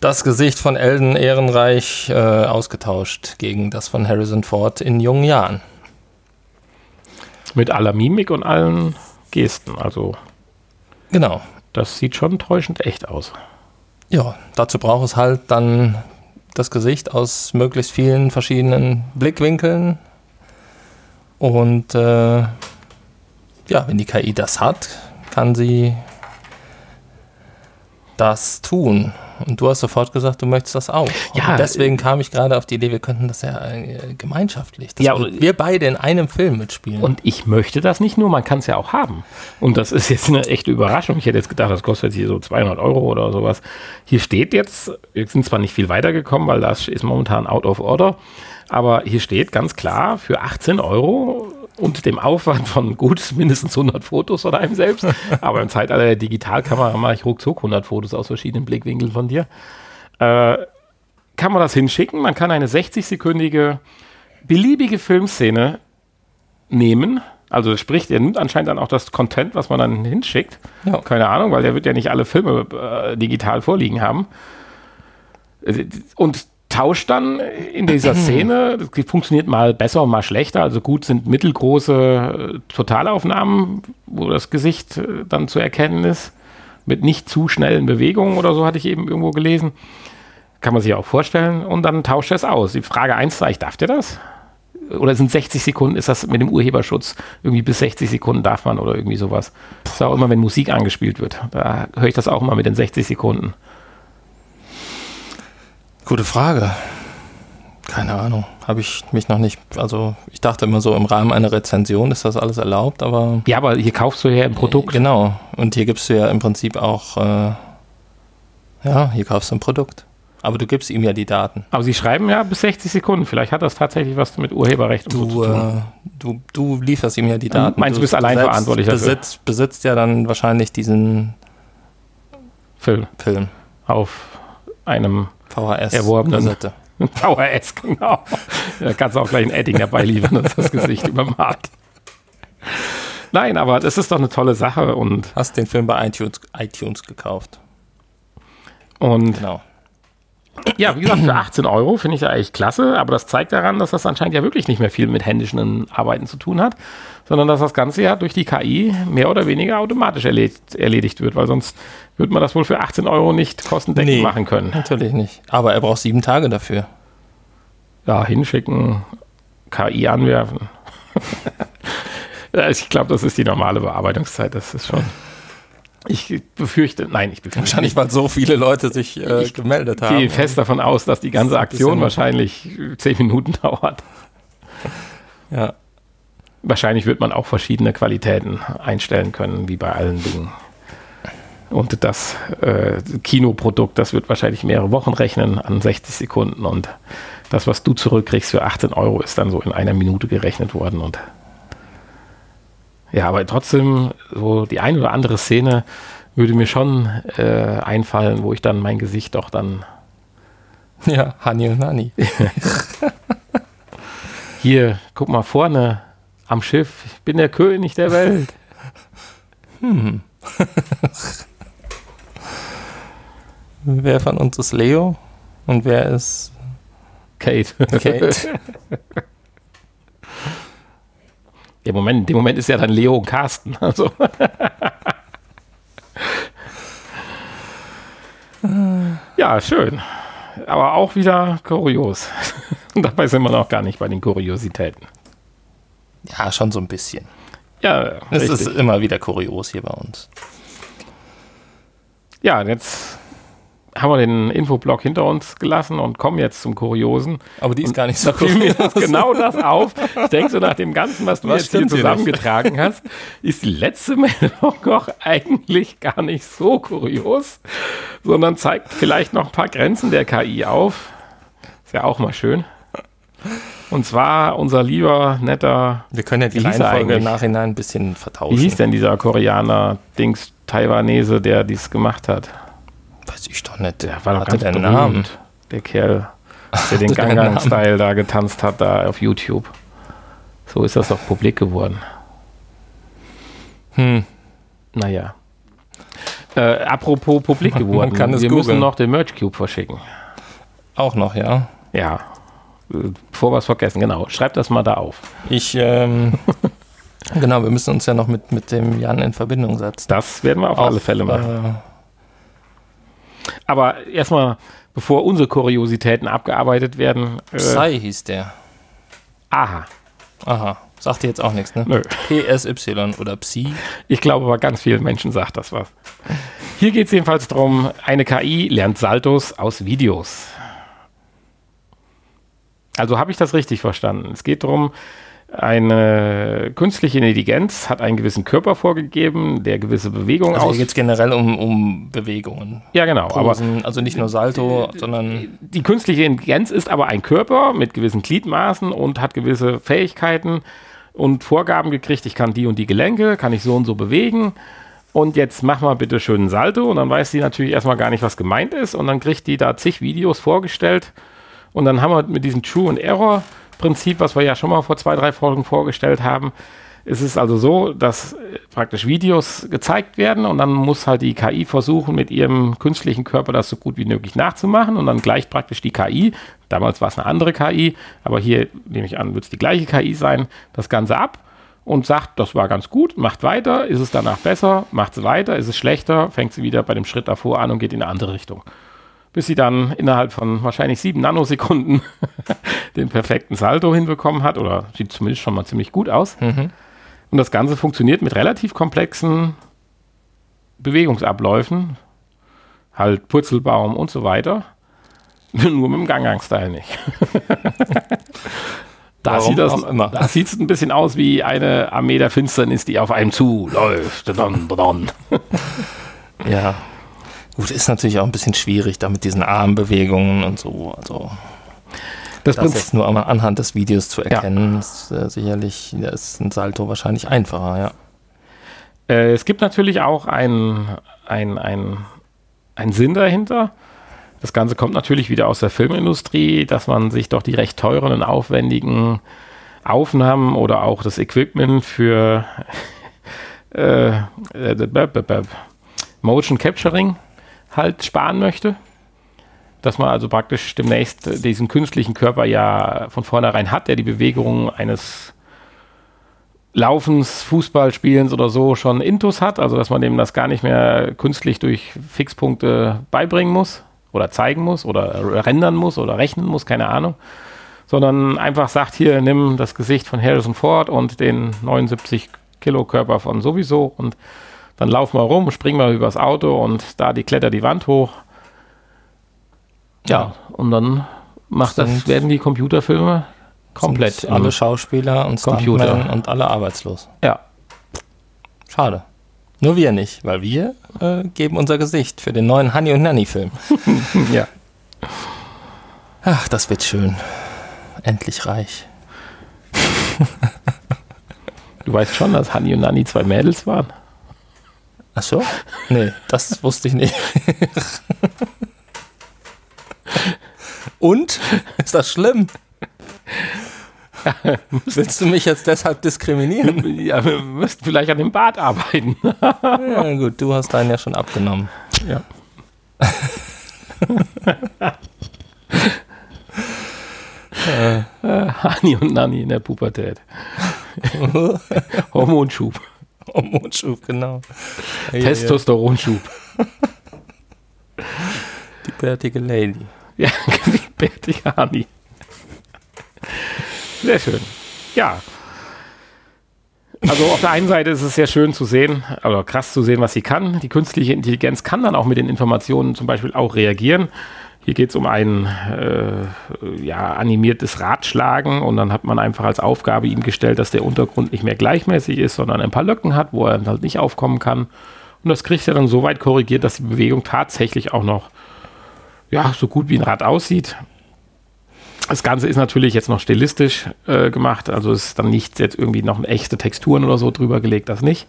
das Gesicht von Elden Ehrenreich äh, ausgetauscht gegen das von Harrison Ford in jungen Jahren. Mit aller Mimik und allen Gesten. Also. Genau. Das sieht schon täuschend echt aus. Ja, dazu braucht es halt dann das Gesicht aus möglichst vielen verschiedenen Blickwinkeln. Und äh, ja, wenn die KI das hat, kann sie das tun. Und du hast sofort gesagt, du möchtest das auch. Ja. Und deswegen kam ich gerade auf die Idee, wir könnten das ja äh, gemeinschaftlich, dass ja, wir beide in einem Film mitspielen. Und ich möchte das nicht nur, man kann es ja auch haben. Und das ist jetzt eine echte Überraschung. Ich hätte jetzt gedacht, das kostet hier so 200 Euro oder sowas. Hier steht jetzt, wir sind zwar nicht viel weitergekommen, weil das ist momentan out of order, aber hier steht ganz klar, für 18 Euro und dem Aufwand von gut mindestens 100 Fotos von einem selbst. Aber im Zeitalter der Digitalkamera mache ich ruckzuck 100 Fotos aus verschiedenen Blickwinkeln von dir. Äh, kann man das hinschicken? Man kann eine 60-sekündige beliebige Filmszene nehmen. Also sprich, der nimmt anscheinend dann auch das Content, was man dann hinschickt. Ja. Keine Ahnung, weil der wird ja nicht alle Filme äh, digital vorliegen haben. Und tauscht dann in dieser Szene. Das funktioniert mal besser und mal schlechter. Also gut sind mittelgroße äh, Totalaufnahmen, wo das Gesicht äh, dann zu erkennen ist, mit nicht zu schnellen Bewegungen oder so, hatte ich eben irgendwo gelesen. Kann man sich auch vorstellen. Und dann tauscht er es aus. Die Frage 1 ich darf der das? Oder sind 60 Sekunden, ist das mit dem Urheberschutz irgendwie bis 60 Sekunden darf man oder irgendwie sowas? Das ist auch immer, wenn Musik angespielt wird. Da höre ich das auch immer mit den 60 Sekunden. Gute Frage. Keine Ahnung. Habe ich mich noch nicht. Also, ich dachte immer so, im Rahmen einer Rezension ist das alles erlaubt, aber. Ja, aber hier kaufst du ja ein Produkt. Genau. Und hier gibst du ja im Prinzip auch. Äh, ja, hier kaufst du ein Produkt. Aber du gibst ihm ja die Daten. Aber sie schreiben ja bis 60 Sekunden. Vielleicht hat das tatsächlich was mit Urheberrecht du, so zu tun. Äh, du, du lieferst ihm ja die Daten. Meinst du, bist allein besitzt, verantwortlich dafür? Besitzt, besitzt ja dann wahrscheinlich diesen Film. Film. Auf einem VHS. Erworbenen. Kassette. VHS, genau. Da kannst du auch gleich ein Edding dabei liefern, dass das Gesicht übermalt. Nein, aber das ist doch eine tolle Sache und. Hast den Film bei iTunes, iTunes gekauft. Und genau. Ja, wie gesagt, für 18 Euro finde ich ja eigentlich klasse, aber das zeigt daran, dass das anscheinend ja wirklich nicht mehr viel mit händischen Arbeiten zu tun hat, sondern dass das Ganze ja durch die KI mehr oder weniger automatisch erledigt, erledigt wird, weil sonst würde man das wohl für 18 Euro nicht kostendeckend nee, machen können. Natürlich nicht. Aber er braucht sieben Tage dafür. Ja, hinschicken, KI anwerfen. ich glaube, das ist die normale Bearbeitungszeit, das ist schon. Ich befürchte, nein, ich befürchte. Wahrscheinlich, weil so viele Leute sich äh, ich gemeldet haben. Ich gehe fest davon aus, dass die ganze Aktion wahrscheinlich zehn Minuten dauert. Ja. Wahrscheinlich wird man auch verschiedene Qualitäten einstellen können, wie bei allen Dingen. Und das äh, Kinoprodukt, das wird wahrscheinlich mehrere Wochen rechnen an 60 Sekunden. Und das, was du zurückkriegst für 18 Euro, ist dann so in einer Minute gerechnet worden. Und ja, aber trotzdem, so die eine oder andere Szene würde mir schon äh, einfallen, wo ich dann mein Gesicht doch dann. Ja, Hani und Nani. Hier, guck mal vorne am Schiff. Ich bin der König der Welt. Hm. wer von uns ist Leo? Und wer ist Kate? Kate. Im Moment, in dem Moment ist ja dann Leo und Carsten. Also. ja, schön. Aber auch wieder kurios. Und dabei sind wir noch gar nicht bei den Kuriositäten. Ja, schon so ein bisschen. Ja, es ist immer wieder kurios hier bei uns. Ja, jetzt haben wir den Infoblock hinter uns gelassen und kommen jetzt zum Kuriosen. Aber die ist und gar nicht so kurios. mir genau das auf. Ich denke so nach dem Ganzen, was du was jetzt hier zusammengetragen hier hast, ist die letzte Meldung noch eigentlich gar nicht so kurios, sondern zeigt vielleicht noch ein paar Grenzen der KI auf. Ist ja auch mal schön. Und zwar unser lieber, netter. Wir können ja die Reihenfolge im Nachhinein ein bisschen vertauschen. Wie hieß denn dieser Koreaner, Dings, Taiwanese, der dies gemacht hat? Weiß ich doch nicht. Der war doch ganz der Namen. Der Kerl, der den Gangnam-Style da getanzt hat, da auf YouTube. So ist das doch publik geworden. Hm. Naja. Äh, apropos publik geworden. Man Wir googlen. müssen noch den Merch Cube verschicken. Auch noch, ja? Ja. Bevor wir es vergessen, genau. Schreibt das mal da auf. Ich, ähm, genau, wir müssen uns ja noch mit, mit dem Jan in Verbindung setzen. Das werden wir auf, auf alle Fälle machen. Äh, aber erstmal, bevor unsere Kuriositäten abgearbeitet werden. Äh, Psy hieß der. Aha. Aha. Sagt dir jetzt auch nichts, ne? Nö. PSY oder Psi. Ich glaube aber ganz vielen Menschen sagt das was. Hier geht es jedenfalls darum, eine KI lernt Saltos aus Videos. Also habe ich das richtig verstanden. Es geht darum, eine künstliche Intelligenz hat einen gewissen Körper vorgegeben, der gewisse Bewegungen also aus. Also geht generell um, um Bewegungen. Ja, genau. Posen, aber, also nicht nur Salto, sondern. Die künstliche Intelligenz ist aber ein Körper mit gewissen Gliedmaßen und hat gewisse Fähigkeiten und Vorgaben gekriegt. Ich kann die und die Gelenke, kann ich so und so bewegen. Und jetzt mach mal bitte schön einen Salto. Und dann weiß die natürlich erstmal gar nicht, was gemeint ist. Und dann kriegt die da zig Videos vorgestellt. Und dann haben wir mit diesem True und Error Prinzip, was wir ja schon mal vor zwei, drei Folgen vorgestellt haben. Es ist also so, dass äh, praktisch Videos gezeigt werden und dann muss halt die KI versuchen, mit ihrem künstlichen Körper das so gut wie möglich nachzumachen und dann gleicht praktisch die KI, damals war es eine andere KI, aber hier nehme ich an, wird es die gleiche KI sein, das Ganze ab und sagt, das war ganz gut, macht weiter, ist es danach besser, macht es weiter, ist es schlechter, fängt sie wieder bei dem Schritt davor an und geht in eine andere Richtung bis sie dann innerhalb von wahrscheinlich sieben Nanosekunden den perfekten Salto hinbekommen hat oder sieht zumindest schon mal ziemlich gut aus. Mhm. Und das Ganze funktioniert mit relativ komplexen Bewegungsabläufen, halt Purzelbaum und so weiter. Nur mit dem Gangang-Style nicht. da Warum sieht das immer. Da sieht es ein bisschen aus wie eine Armee der Finsternis, die auf einem zuläuft. ja, Gut, ist natürlich auch ein bisschen schwierig da mit diesen Armbewegungen und so. Also das, das jetzt nur anhand des Videos zu erkennen, ja. ist äh, sicherlich ist ein Salto wahrscheinlich einfacher, ja. Äh, es gibt natürlich auch einen ein, ein Sinn dahinter. Das Ganze kommt natürlich wieder aus der Filmindustrie, dass man sich doch die recht teuren und aufwendigen Aufnahmen oder auch das Equipment für äh, äh, Motion Capturing halt sparen möchte. Dass man also praktisch demnächst diesen künstlichen Körper ja von vornherein hat, der die Bewegung eines Laufens, Fußballspielens oder so schon Intus hat, also dass man dem das gar nicht mehr künstlich durch Fixpunkte beibringen muss oder zeigen muss oder rendern muss oder rechnen muss, keine Ahnung, sondern einfach sagt, hier nimm das Gesicht von Harrison Ford und den 79 Kilo Körper von sowieso und dann lauf mal rum, spring mal übers Auto und da die Kletter die Wand hoch. Ja, und dann macht das, werden die Computerfilme komplett. Alle Schauspieler und Computer und alle arbeitslos. Ja. Schade. Nur wir nicht, weil wir äh, geben unser Gesicht für den neuen Honey und Nanny Film. ja. Ach, das wird schön. Endlich reich. du weißt schon, dass Honey und Nanny zwei Mädels waren? Ach so? Nee, das wusste ich nicht. Und? Ist das schlimm? Willst du mich jetzt deshalb diskriminieren? Ja, wir müssten vielleicht an dem Bart arbeiten. ja, gut, du hast deinen ja schon abgenommen. Ja. äh, Hani und Nani in der Pubertät. Hormonschub. Hormonschub, genau. Testosteronschub. Die bärtige Lady. Ja, die bärtige Hani. Sehr schön. Ja. Also auf der einen Seite ist es sehr schön zu sehen, aber krass zu sehen, was sie kann. Die künstliche Intelligenz kann dann auch mit den Informationen zum Beispiel auch reagieren. Hier geht es um ein äh, ja, animiertes Radschlagen und dann hat man einfach als Aufgabe ihm gestellt, dass der Untergrund nicht mehr gleichmäßig ist, sondern ein paar Lücken hat, wo er halt nicht aufkommen kann. Und das kriegt er dann so weit korrigiert, dass die Bewegung tatsächlich auch noch ja, so gut wie ein Rad aussieht. Das Ganze ist natürlich jetzt noch stilistisch äh, gemacht, also ist dann nicht jetzt irgendwie noch echte Texturen oder so drüber gelegt, das nicht.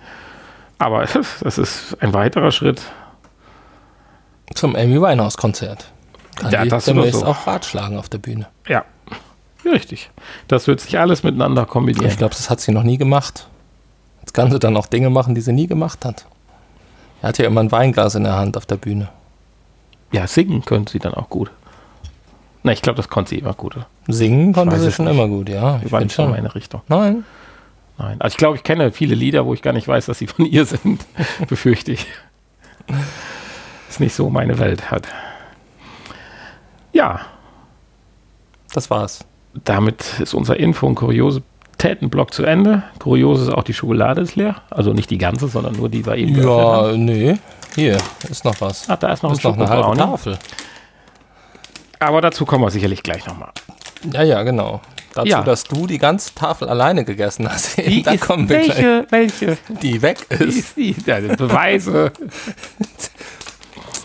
Aber das ist ein weiterer Schritt. Zum Amy Winehouse-Konzert. Kann ja, das ist so. auch Ratschlagen auf der Bühne. Ja, richtig. Das wird sich alles miteinander kombinieren. Ich glaube, das hat sie noch nie gemacht. Jetzt kann sie dann auch Dinge machen, die sie nie gemacht hat. Er hat ja immer ein Weinglas in der Hand auf der Bühne. Ja, singen könnte sie dann auch gut. Na, ich glaube, das konnte sie immer gut. Singen konnte sie schon nicht. immer gut, ja. Ich war nicht schon in meine Richtung. Nein. Nein. Also ich glaube, ich kenne viele Lieder, wo ich gar nicht weiß, dass sie von ihr sind. Befürchte ich. Ist nicht so meine Welt hat. Ja. Das war's. Damit ist unser Info- und Kuriositätenblock zu Ende. Kurios ist auch die Schokolade ist leer. Also nicht die ganze, sondern nur die war eben. Ja, nee. Hier ist noch was. Ach, da ist noch, ist ein noch eine halbe Tafel. Aber dazu kommen wir sicherlich gleich nochmal. Ja, ja, genau. Dazu, ja. dass du die ganze Tafel alleine gegessen hast. Die da kommen wir welche, gleich. welche? Die weg ist. Die ist die, ja, Beweise.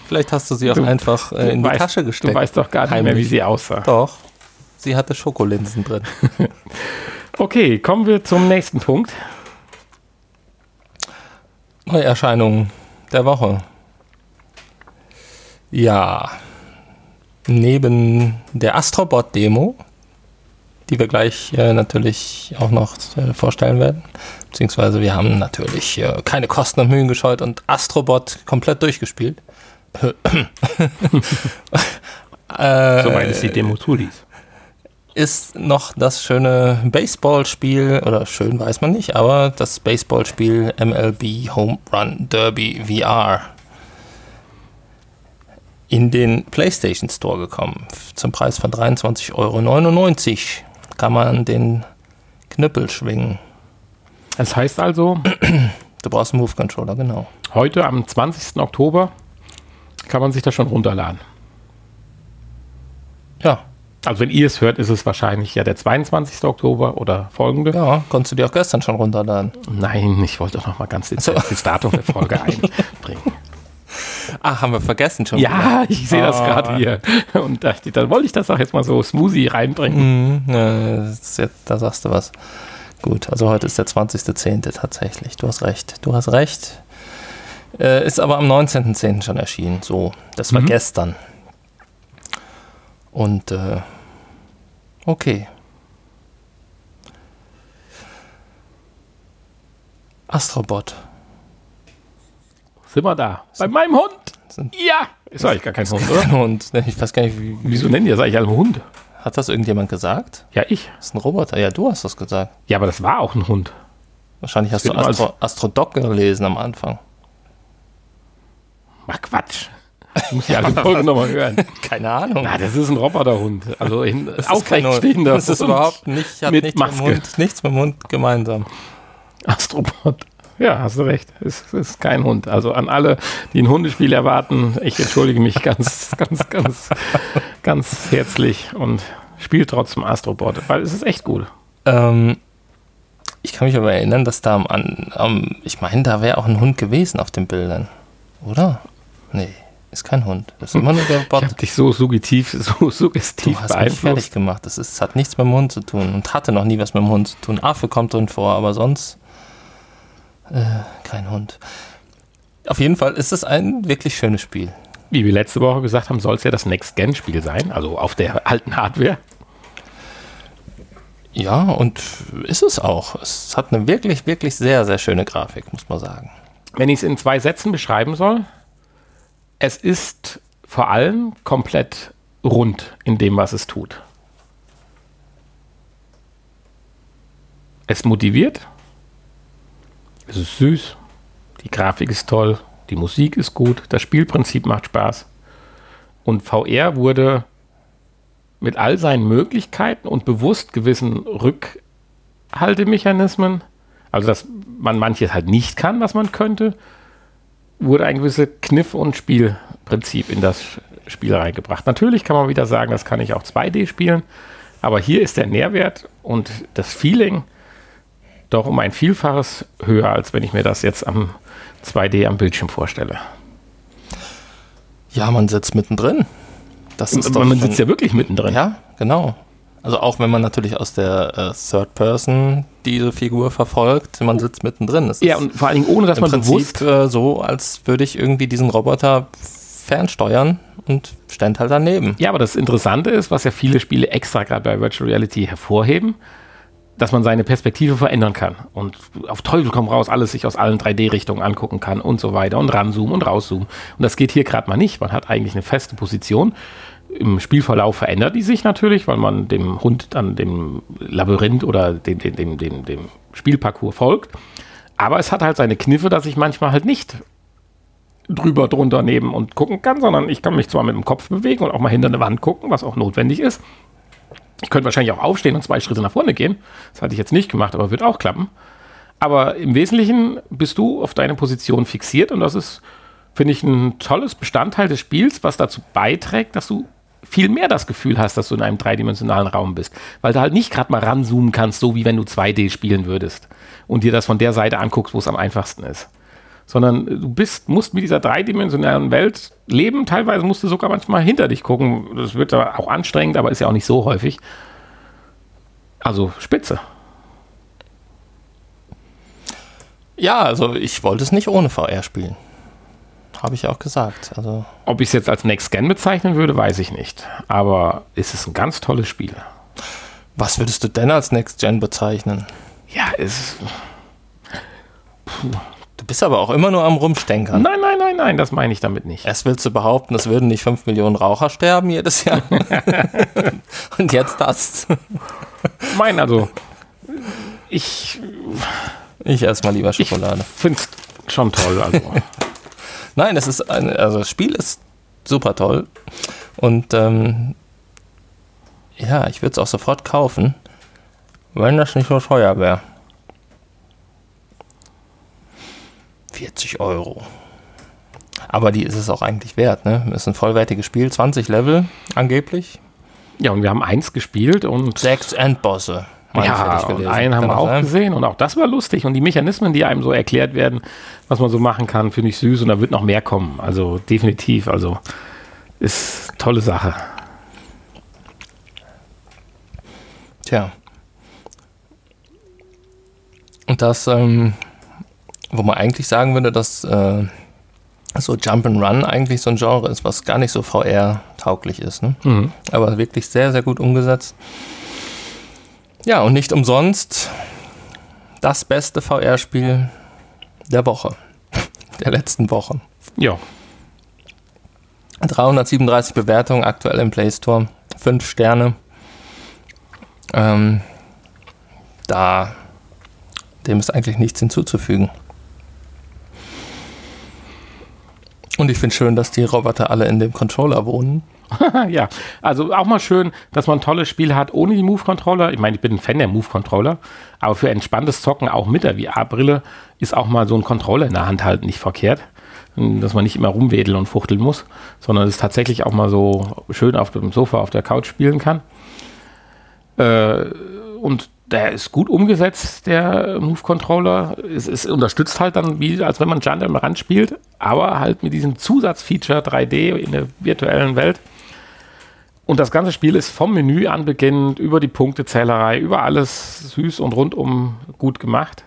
Vielleicht hast du sie auch du, einfach äh, in die weißt, Tasche gesteckt. Du weißt doch gar nicht Heimlich. mehr, wie sie aussah. Doch. Sie hatte Schokolinsen drin. okay, kommen wir zum nächsten Punkt. Neuerscheinungen der Woche. Ja. Neben der Astrobot-Demo, die wir gleich äh, natürlich auch noch äh, vorstellen werden, beziehungsweise wir haben natürlich äh, keine Kosten und Mühen gescheut und Astrobot komplett durchgespielt. Äh, Soweit es die Demo zuließ. Ist noch das schöne Baseballspiel, oder schön weiß man nicht, aber das Baseballspiel MLB Home Run Derby VR in den PlayStation Store gekommen. Zum Preis von 23,99 Euro kann man den Knüppel schwingen. Das heißt also, du brauchst einen Move Controller, genau. Heute am 20. Oktober kann man sich das schon runterladen. Ja. Also wenn ihr es hört, ist es wahrscheinlich ja der 22. Oktober oder folgende. Ja, konntest du dir auch gestern schon runterladen. Nein, ich wollte doch noch mal ganz so. das Datum der Folge einbringen. Ach, haben wir vergessen schon. Ja, wieder. ich sehe das ah. gerade hier. Und dachte, dann wollte ich das auch jetzt mal so Smoothie reinbringen. Mhm, ja, jetzt, da sagst du was. Gut, also heute ist der 20.10. tatsächlich. Du hast recht. Du hast recht. Äh, ist aber am 19.10. schon erschienen. So, das war mhm. gestern. Und äh, okay. Astrobot. Sind wir da? Bei meinem Hund? Ja! Ist eigentlich gar kein Hund, oder? Kein Hund. Ich weiß gar nicht, wie. Wieso nennen die das eigentlich alle Hund? Hat das irgendjemand gesagt? Ja, ich. Das ist ein Roboter. Ja, du hast das gesagt. Ja, aber das war auch ein Hund. Wahrscheinlich hast das du Astro, Astrodoc gelesen am Anfang. Ach Quatsch. Muss ich alle Folgen nochmal hören. Keine Ahnung. Na, das ist ein Roboterhund. Also in aufrecht stehender Das ist überhaupt nicht, hat mit nichts, Maske. Mit Hund, nichts mit dem Hund gemeinsam. Astrobot. Ja, hast du recht. Es ist kein Hund. Also an alle, die ein Hundespiel erwarten, ich entschuldige mich ganz, ganz, ganz, ganz herzlich und spiele trotzdem Astrobot, weil es ist echt gut. Ähm, ich kann mich aber erinnern, dass da am, am ich meine, da wäre auch ein Hund gewesen auf den Bildern, oder? Nee, ist kein Hund. Das ist immer nur der Bot. Ich habe dich so suggestiv, so suggestiv du hast beeinflusst. Mich fertig gemacht. Das ist, hat nichts mit dem Hund zu tun und hatte noch nie was mit dem Hund zu tun. Affe kommt drin vor, aber sonst äh, kein Hund. Auf jeden Fall ist es ein wirklich schönes Spiel. Wie wir letzte Woche gesagt haben, soll es ja das Next-Gen-Spiel sein, also auf der alten Hardware. Ja, und ist es auch. Es hat eine wirklich, wirklich sehr, sehr schöne Grafik, muss man sagen. Wenn ich es in zwei Sätzen beschreiben soll, es ist vor allem komplett rund in dem, was es tut. Es motiviert, es ist süß, die Grafik ist toll, die Musik ist gut, das Spielprinzip macht Spaß. Und VR wurde mit all seinen Möglichkeiten und bewusst gewissen Rückhaltemechanismen, also dass man manches halt nicht kann, was man könnte, wurde ein gewisses Kniff- und Spielprinzip in das Spiel reingebracht. Natürlich kann man wieder sagen, das kann ich auch 2D spielen, aber hier ist der Nährwert und das Feeling doch um ein Vielfaches höher, als wenn ich mir das jetzt am 2D am Bildschirm vorstelle. Ja, man sitzt mittendrin. Das ist man, man sitzt ja wirklich mittendrin. Ja, genau. Also auch wenn man natürlich aus der äh, Third Person diese Figur verfolgt, man sitzt mittendrin. Das ja, und vor allen Dingen ohne, dass man Prinzip, bewusst äh, so, als würde ich irgendwie diesen Roboter fernsteuern und stand halt daneben. Ja, aber das Interessante ist, was ja viele Spiele extra gerade bei Virtual Reality hervorheben, dass man seine Perspektive verändern kann und auf Teufel komm raus alles sich aus allen 3D-Richtungen angucken kann und so weiter und ranzoomen und rauszoomen. Und das geht hier gerade mal nicht. Man hat eigentlich eine feste Position. Im Spielverlauf verändert die sich natürlich, weil man dem Hund dann dem Labyrinth oder dem, dem, dem, dem, Spielparcours folgt. Aber es hat halt seine Kniffe, dass ich manchmal halt nicht drüber, drunter, neben und gucken kann, sondern ich kann mich zwar mit dem Kopf bewegen und auch mal hinter eine Wand gucken, was auch notwendig ist. Ich könnte wahrscheinlich auch aufstehen und zwei Schritte nach vorne gehen. Das hatte ich jetzt nicht gemacht, aber wird auch klappen. Aber im Wesentlichen bist du auf deine Position fixiert und das ist, finde ich, ein tolles Bestandteil des Spiels, was dazu beiträgt, dass du viel mehr das Gefühl hast, dass du in einem dreidimensionalen Raum bist. Weil du halt nicht gerade mal ranzoomen kannst, so wie wenn du 2D spielen würdest und dir das von der Seite anguckst, wo es am einfachsten ist sondern du bist, musst mit dieser dreidimensionalen Welt leben. Teilweise musst du sogar manchmal hinter dich gucken. Das wird auch anstrengend, aber ist ja auch nicht so häufig. Also spitze. Ja, also ich wollte es nicht ohne VR spielen. Habe ich auch gesagt. Also Ob ich es jetzt als Next Gen bezeichnen würde, weiß ich nicht. Aber es ist ein ganz tolles Spiel. Was würdest du denn als Next Gen bezeichnen? Ja, es. Puh. Du bist aber auch immer nur am Rumstenkern. Nein, nein, nein, nein, das meine ich damit nicht. Erst willst du behaupten, es würden nicht 5 Millionen Raucher sterben jedes Jahr. Und jetzt das. Mein, also, ich. Ich erstmal lieber Schokolade. Ich finde es schon toll. Also. Nein, es ist ein, also das Spiel ist super toll. Und ähm, ja, ich würde es auch sofort kaufen, wenn das nicht so teuer wäre. 40 Euro. Aber die ist es auch eigentlich wert, ne? Ist ein vollwertiges Spiel, 20 Level angeblich. Ja, und wir haben eins gespielt und. Sechs Endbosse. Ja, ich einen haben wir auch sein? gesehen und auch das war lustig und die Mechanismen, die einem so erklärt werden, was man so machen kann, finde ich süß und da wird noch mehr kommen. Also definitiv, also ist tolle Sache. Tja. Und das, ähm, wo man eigentlich sagen würde, dass äh, so Jump'n'Run eigentlich so ein Genre ist, was gar nicht so VR-tauglich ist. Ne? Mhm. Aber wirklich sehr, sehr gut umgesetzt. Ja, und nicht umsonst das beste VR-Spiel der Woche. Der letzten Wochen. Ja. 337 Bewertungen aktuell im Play Store. 5 Sterne. Ähm, da dem ist eigentlich nichts hinzuzufügen. Und ich finde schön, dass die Roboter alle in dem Controller wohnen. ja, also auch mal schön, dass man ein tolles Spiel hat ohne die Move-Controller. Ich meine, ich bin ein Fan der Move-Controller, aber für entspanntes Zocken auch mit der VR-Brille ist auch mal so ein Controller in der Hand halt nicht verkehrt. Dass man nicht immer rumwedeln und fuchteln muss, sondern es tatsächlich auch mal so schön auf dem Sofa, auf der Couch spielen kann. Äh, und der ist gut umgesetzt, der Move-Controller. Es, es, unterstützt halt dann, wie als wenn man Giant am Rand spielt, aber halt mit diesem Zusatzfeature 3D in der virtuellen Welt. Und das ganze Spiel ist vom Menü an beginnend über die Punktezählerei, über alles süß und rundum gut gemacht.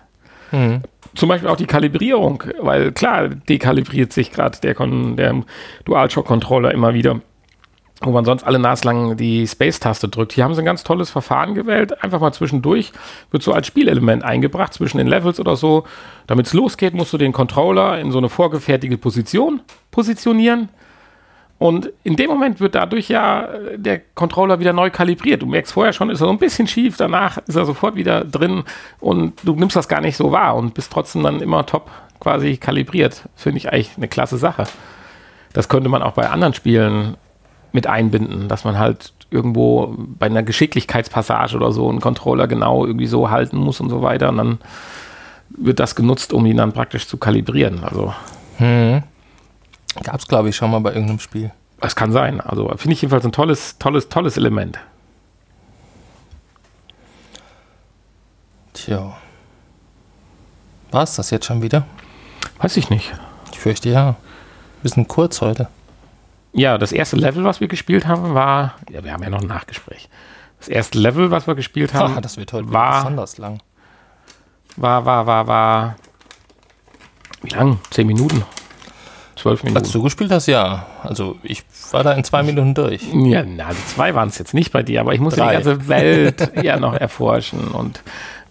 Mhm. Zum Beispiel auch die Kalibrierung, weil klar, dekalibriert sich gerade der, der DualShock-Controller immer wieder wo man sonst alle naslang die Space-Taste drückt. Hier haben sie ein ganz tolles Verfahren gewählt. Einfach mal zwischendurch wird so als Spielelement eingebracht zwischen den Levels oder so. Damit es losgeht, musst du den Controller in so eine vorgefertigte Position positionieren. Und in dem Moment wird dadurch ja äh, der Controller wieder neu kalibriert. Du merkst vorher schon, ist er so ein bisschen schief, danach ist er sofort wieder drin und du nimmst das gar nicht so wahr und bist trotzdem dann immer top quasi kalibriert. Finde ich eigentlich eine klasse Sache. Das könnte man auch bei anderen Spielen mit einbinden, dass man halt irgendwo bei einer Geschicklichkeitspassage oder so einen Controller genau irgendwie so halten muss und so weiter. Und dann wird das genutzt, um ihn dann praktisch zu kalibrieren. Also. Hm. Gab es, glaube ich, schon mal bei irgendeinem Spiel. Es kann sein. Also finde ich jedenfalls ein tolles, tolles, tolles Element. Tja. War es das jetzt schon wieder? Weiß ich nicht. Ich fürchte ja. Bisschen kurz heute. Ja, das erste Level, was wir gespielt haben, war. Ja, wir haben ja noch ein Nachgespräch. Das erste Level, was wir gespielt haben, Ach, das wird heute war besonders lang. War, war, war, war. Wie lang? Zehn Minuten? Zwölf Minuten. Als du gespielt hast, ja. Also ich war da in zwei Minuten durch. Ja, na, also zwei waren es jetzt nicht bei dir, aber ich musste die ganze Welt ja noch erforschen und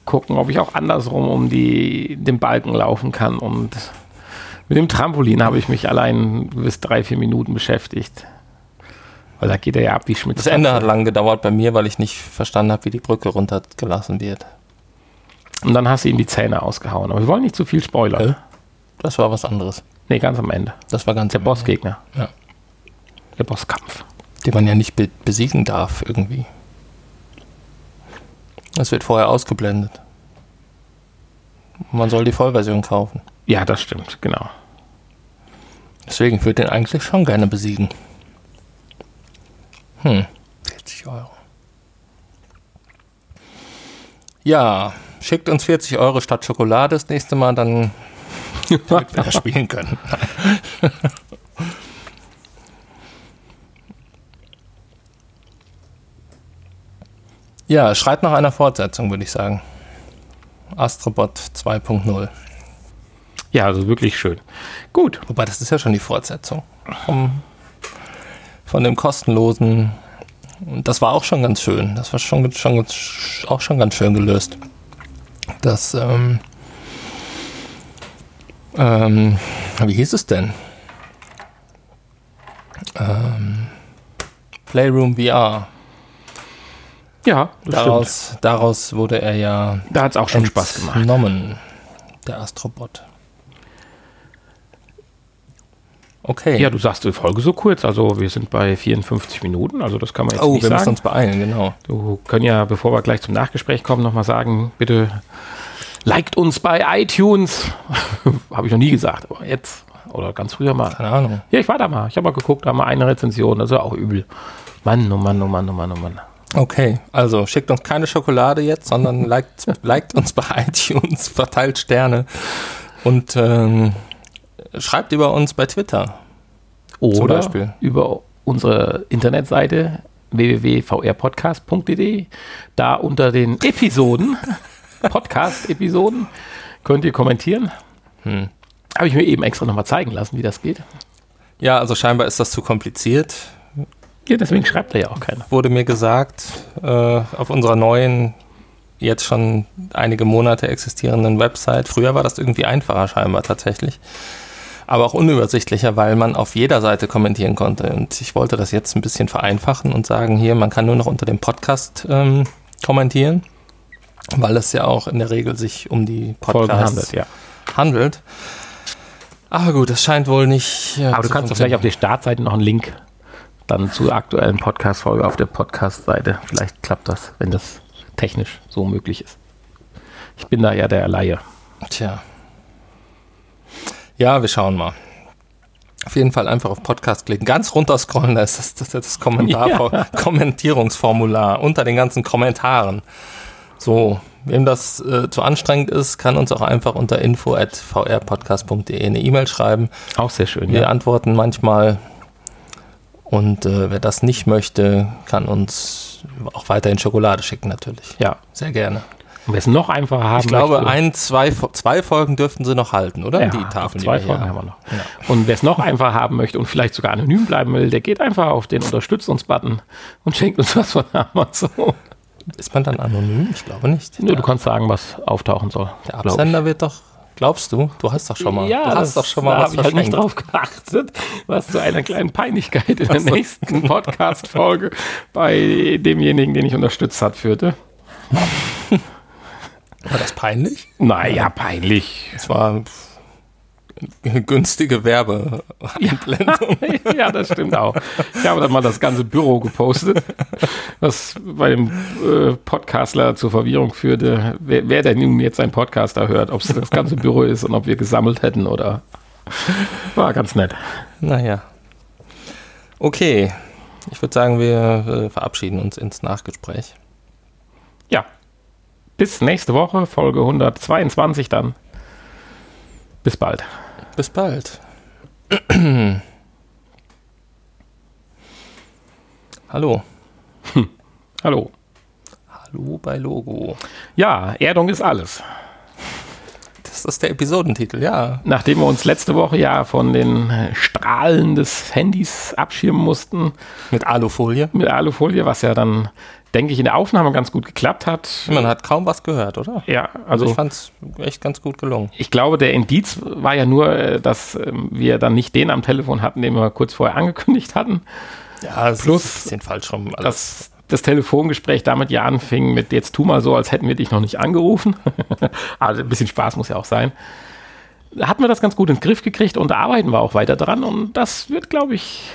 gucken, ob ich auch andersrum um die, den Balken laufen kann und mit dem Trampolin habe ich mich allein bis drei, vier Minuten beschäftigt. Weil da geht er ja ab wie Schmidt. Das Ende hat lang gedauert bei mir, weil ich nicht verstanden habe, wie die Brücke runtergelassen wird. Und dann hast du ihm die Zähne ausgehauen. Aber wir wollen nicht zu viel spoilern. Das war was anderes. Nee, ganz am Ende. Das war ganz Der Bossgegner. Ja. Der Bosskampf. Den man ja nicht be besiegen darf, irgendwie. Das wird vorher ausgeblendet. Man soll die Vollversion kaufen. Ja, das stimmt, genau. Deswegen würde ich den eigentlich schon gerne besiegen. Hm, 40 Euro. Ja, schickt uns 40 Euro statt Schokolade das nächste Mal, dann damit wir spielen können. ja, schreit nach einer Fortsetzung, würde ich sagen. Astrobot 2.0. Ja, also wirklich schön. Gut. Wobei, das ist ja schon die Fortsetzung. Vom, von dem kostenlosen. Das war auch schon ganz schön. Das war schon, schon auch schon ganz schön gelöst. Das, ähm, ähm, wie hieß es denn? Ähm, Playroom VR. Ja, daraus, daraus wurde er ja. Da hat es auch schon Spaß gemacht. Genommen, der Astrobot. Okay. Ja, du sagst die Folge so kurz, also wir sind bei 54 Minuten, also das kann man jetzt oh, nicht sagen. Oh, wir müssen uns beeilen, genau. Du können ja, bevor wir gleich zum Nachgespräch kommen, nochmal sagen, bitte liked uns bei iTunes. habe ich noch nie gesagt, aber jetzt oder ganz früher mal. Keine Ahnung. Ja, ich war da mal. Ich habe mal geguckt, da mal eine Rezension, das ist auch übel. Mann, oh Mann, oh Mann, oh Mann, oh Mann. Okay, also schickt uns keine Schokolade jetzt, sondern liked, liked uns bei iTunes, verteilt Sterne und ähm, schreibt über uns bei Twitter. Oder über unsere Internetseite www.vrpodcast.de. Da unter den Episoden, Podcast-Episoden, könnt ihr kommentieren. Hm. Habe ich mir eben extra nochmal zeigen lassen, wie das geht. Ja, also scheinbar ist das zu kompliziert. Ja, deswegen schreibt da ja auch keiner. Wurde mir gesagt, äh, auf unserer neuen, jetzt schon einige Monate existierenden Website. Früher war das irgendwie einfacher scheinbar tatsächlich. Aber auch unübersichtlicher, weil man auf jeder Seite kommentieren konnte. Und ich wollte das jetzt ein bisschen vereinfachen und sagen, hier, man kann nur noch unter dem Podcast ähm, kommentieren, weil es ja auch in der Regel sich um die Podcasts handelt. Ja. handelt. Aber gut, das scheint wohl nicht. Äh, Aber du kannst doch vielleicht auf der Startseite noch einen Link dann zur aktuellen Podcast-Folge auf der Podcast-Seite. Vielleicht klappt das, wenn das technisch so möglich ist. Ich bin da ja der Laie. Tja. Ja, wir schauen mal. Auf jeden Fall einfach auf Podcast klicken. Ganz runter scrollen, da ist das, das, das Kommentar ja. Kommentierungsformular unter den ganzen Kommentaren. So, wem das äh, zu anstrengend ist, kann uns auch einfach unter info.vrpodcast.de eine E-Mail schreiben. Auch sehr schön. Wir ja. antworten manchmal. Und äh, wer das nicht möchte, kann uns auch weiterhin Schokolade schicken, natürlich. Ja. Sehr gerne. Und wer es noch einfacher haben Ich glaube, möchte, ein, zwei, zwei Folgen dürften sie noch halten, oder? Ja, die Tafel. Zwei Folgen haben wir noch. Ja. Und wer es noch einfacher haben möchte und vielleicht sogar anonym bleiben will, der geht einfach auf den Unterstützt uns-Button und schenkt uns was von Amazon. Ist man dann anonym? Ich glaube nicht. Nur ja. du kannst sagen, was auftauchen soll. Der Absender wird doch Glaubst du? Du hast doch schon mal. Ja, du hast doch schon mal da was ich halt nicht drauf geachtet, was zu einer kleinen Peinlichkeit in der nächsten Podcast-Folge bei demjenigen, den ich unterstützt hat, führte. War das peinlich? Naja, peinlich. Es war günstige Werbeeinblendung. Ja, ja, das stimmt auch. Ich habe dann mal das ganze Büro gepostet, was bei dem äh, Podcastler zur Verwirrung führte, wer, wer denn nun jetzt ein Podcaster hört, ob es das ganze Büro ist und ob wir gesammelt hätten oder. War ganz nett. Naja. Okay. Ich würde sagen, wir äh, verabschieden uns ins Nachgespräch. Bis nächste Woche, Folge 122 dann. Bis bald. Bis bald. Hallo. Hm. Hallo. Hallo bei Logo. Ja, Erdung ist alles. Das ist der Episodentitel, ja. Nachdem wir uns letzte Woche ja von den Strahlen des Handys abschirmen mussten. Mit Alufolie. Mit Alufolie, was ja dann denke ich, in der Aufnahme ganz gut geklappt hat. Man hat kaum was gehört, oder? Ja, also, also ich fand es echt ganz gut gelungen. Ich glaube, der Indiz war ja nur, äh, dass ähm, wir dann nicht den am Telefon hatten, den wir kurz vorher angekündigt hatten. Ja, das Plus, ist ein falsch rum. Dass das Telefongespräch damit ja anfing mit jetzt tu mal so, als hätten wir dich noch nicht angerufen. also ein bisschen Spaß muss ja auch sein. Da hatten wir das ganz gut in den Griff gekriegt und da arbeiten wir auch weiter dran und das wird, glaube ich,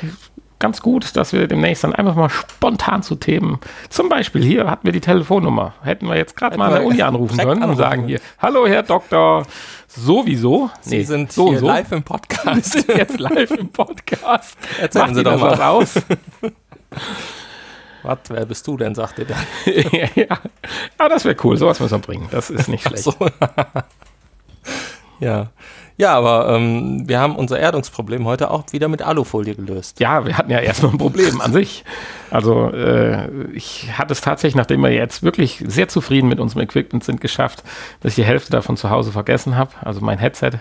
ganz gut, dass wir demnächst dann einfach mal spontan zu Themen, zum Beispiel hier hatten wir die Telefonnummer, hätten wir jetzt gerade mal an der Uni anrufen können anrufen. und sagen hier, hallo Herr Doktor, sowieso. Sie nee, sind so, so. live im Podcast. Sie sind jetzt live im Podcast. Erzählen Macht Sie doch mal was aus. Was, wer bist du denn, sagt ihr dann. ja, aber das wäre cool, sowas müssen wir bringen. Das ist nicht schlecht. So. ja. Ja, aber ähm, wir haben unser Erdungsproblem heute auch wieder mit Alufolie gelöst. Ja, wir hatten ja erstmal ein Problem an sich. Also äh, ich hatte es tatsächlich, nachdem wir jetzt wirklich sehr zufrieden mit unserem Equipment sind, geschafft, dass ich die Hälfte davon zu Hause vergessen habe. Also mein Headset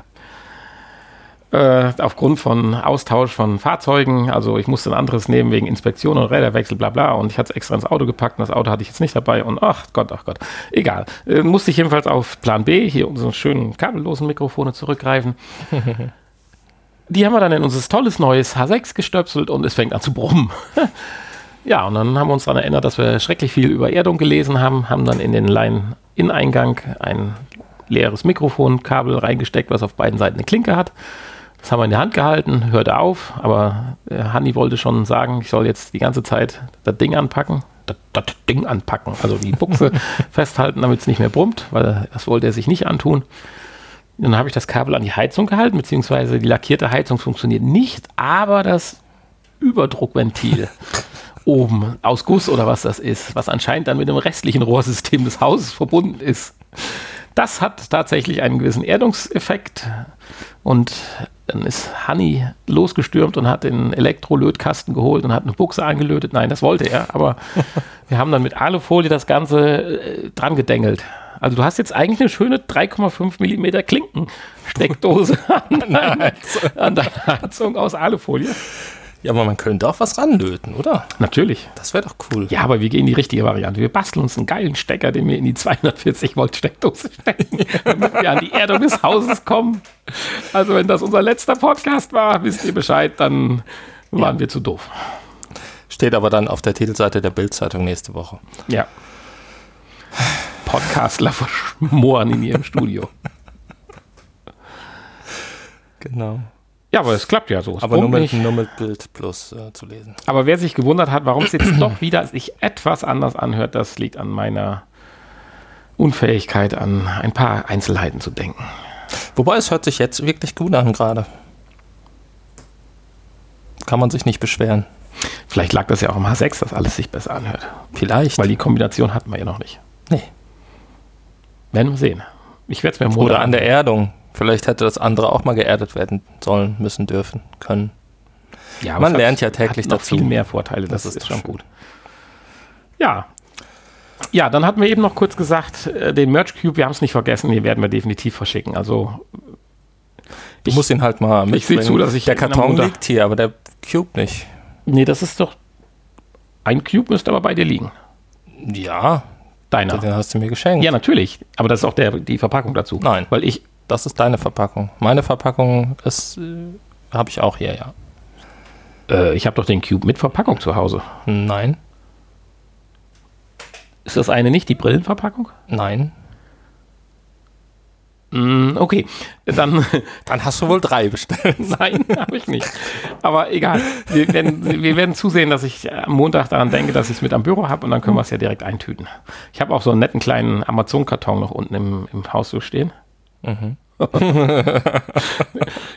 äh, aufgrund von Austausch von Fahrzeugen. Also ich musste ein anderes nehmen wegen Inspektion und Räderwechsel, bla bla. Und ich hatte es extra ins Auto gepackt und das Auto hatte ich jetzt nicht dabei. Und ach Gott, ach Gott. Egal. Äh, musste ich jedenfalls auf Plan B, hier unsere schönen kabellosen Mikrofone zurückgreifen. Die haben wir dann in unser tolles neues H6 gestöpselt und es fängt an zu brummen. ja, und dann haben wir uns daran erinnert, dass wir schrecklich viel über Erdung gelesen haben, haben dann in den Line-In-Eingang ein leeres Mikrofonkabel reingesteckt, was auf beiden Seiten eine Klinke hat das haben wir in der Hand gehalten, hörte auf, aber äh, Hanni wollte schon sagen, ich soll jetzt die ganze Zeit das Ding anpacken. Das, das Ding anpacken, also die Buchse festhalten, damit es nicht mehr brummt, weil das wollte er sich nicht antun. Dann habe ich das Kabel an die Heizung gehalten, beziehungsweise die lackierte Heizung funktioniert nicht, aber das Überdruckventil oben aus Guss oder was das ist, was anscheinend dann mit dem restlichen Rohrsystem des Hauses verbunden ist. Das hat tatsächlich einen gewissen Erdungseffekt und dann ist Hanni losgestürmt und hat den Elektrolötkasten geholt und hat eine Buchse angelötet. Nein, das wollte er, aber wir haben dann mit Alufolie das Ganze äh, dran gedengelt. Also du hast jetzt eigentlich eine schöne 3,5 Millimeter Klinkensteckdose an, an der Heizung aus Alufolie. Ja, aber man könnte auch was ranlöten, oder? Natürlich. Das wäre doch cool. Ja, aber wir gehen die richtige Variante. Wir basteln uns einen geilen Stecker, den wir in die 240 Volt Steckdose stecken, damit wir an die Erdung des Hauses kommen. Also wenn das unser letzter Podcast war, wisst ihr Bescheid, dann waren ja. wir zu doof. Steht aber dann auf der Titelseite der Bildzeitung nächste Woche. Ja. Podcastler verschmoren in ihrem Studio. Genau. Ja, aber es klappt ja so. aber nur mit, nur mit, Bild plus äh, zu lesen. Aber wer sich gewundert hat, warum es jetzt doch wieder sich etwas anders anhört, das liegt an meiner Unfähigkeit, an ein paar Einzelheiten zu denken. Wobei es hört sich jetzt wirklich gut an gerade. Kann man sich nicht beschweren. Vielleicht lag das ja auch im H6, dass alles sich besser anhört. Vielleicht. Weil die Kombination hatten wir ja noch nicht. Nee. Werden wir sehen. Ich werde es mir Oder an der Erdung. Vielleicht hätte das andere auch mal geerdet werden sollen, müssen, dürfen, können. Ja, Man lernt ja täglich noch dazu. viel mehr Vorteile, das, das ist, ist schon gut. Ja. Ja, dann hatten wir eben noch kurz gesagt, äh, den Merch Cube, wir haben es nicht vergessen, den werden wir definitiv verschicken. Also Du ich, musst ihn halt mal mitbringen. Ich sehe zu, dass ich der Karton liegt hier, aber der Cube nicht. Nee, das ist doch ein Cube müsste aber bei dir liegen. Ja. Deiner. Den hast du mir geschenkt. Ja, natürlich. Aber das ist auch der, die Verpackung dazu. Nein. Weil ich das ist deine Verpackung. Meine Verpackung ist, äh, habe ich auch hier, ja. Äh, ich habe doch den Cube mit Verpackung zu Hause. Nein. Ist das eine nicht die Brillenverpackung? Nein. Mm, okay, dann, dann hast du wohl drei bestellt. Nein, habe ich nicht. Aber egal. Wir werden, wir werden zusehen, dass ich am Montag daran denke, dass ich es mit am Büro habe und dann können wir es ja direkt eintüten. Ich habe auch so einen netten kleinen Amazon-Karton noch unten im, im Haus so stehen. Mhm.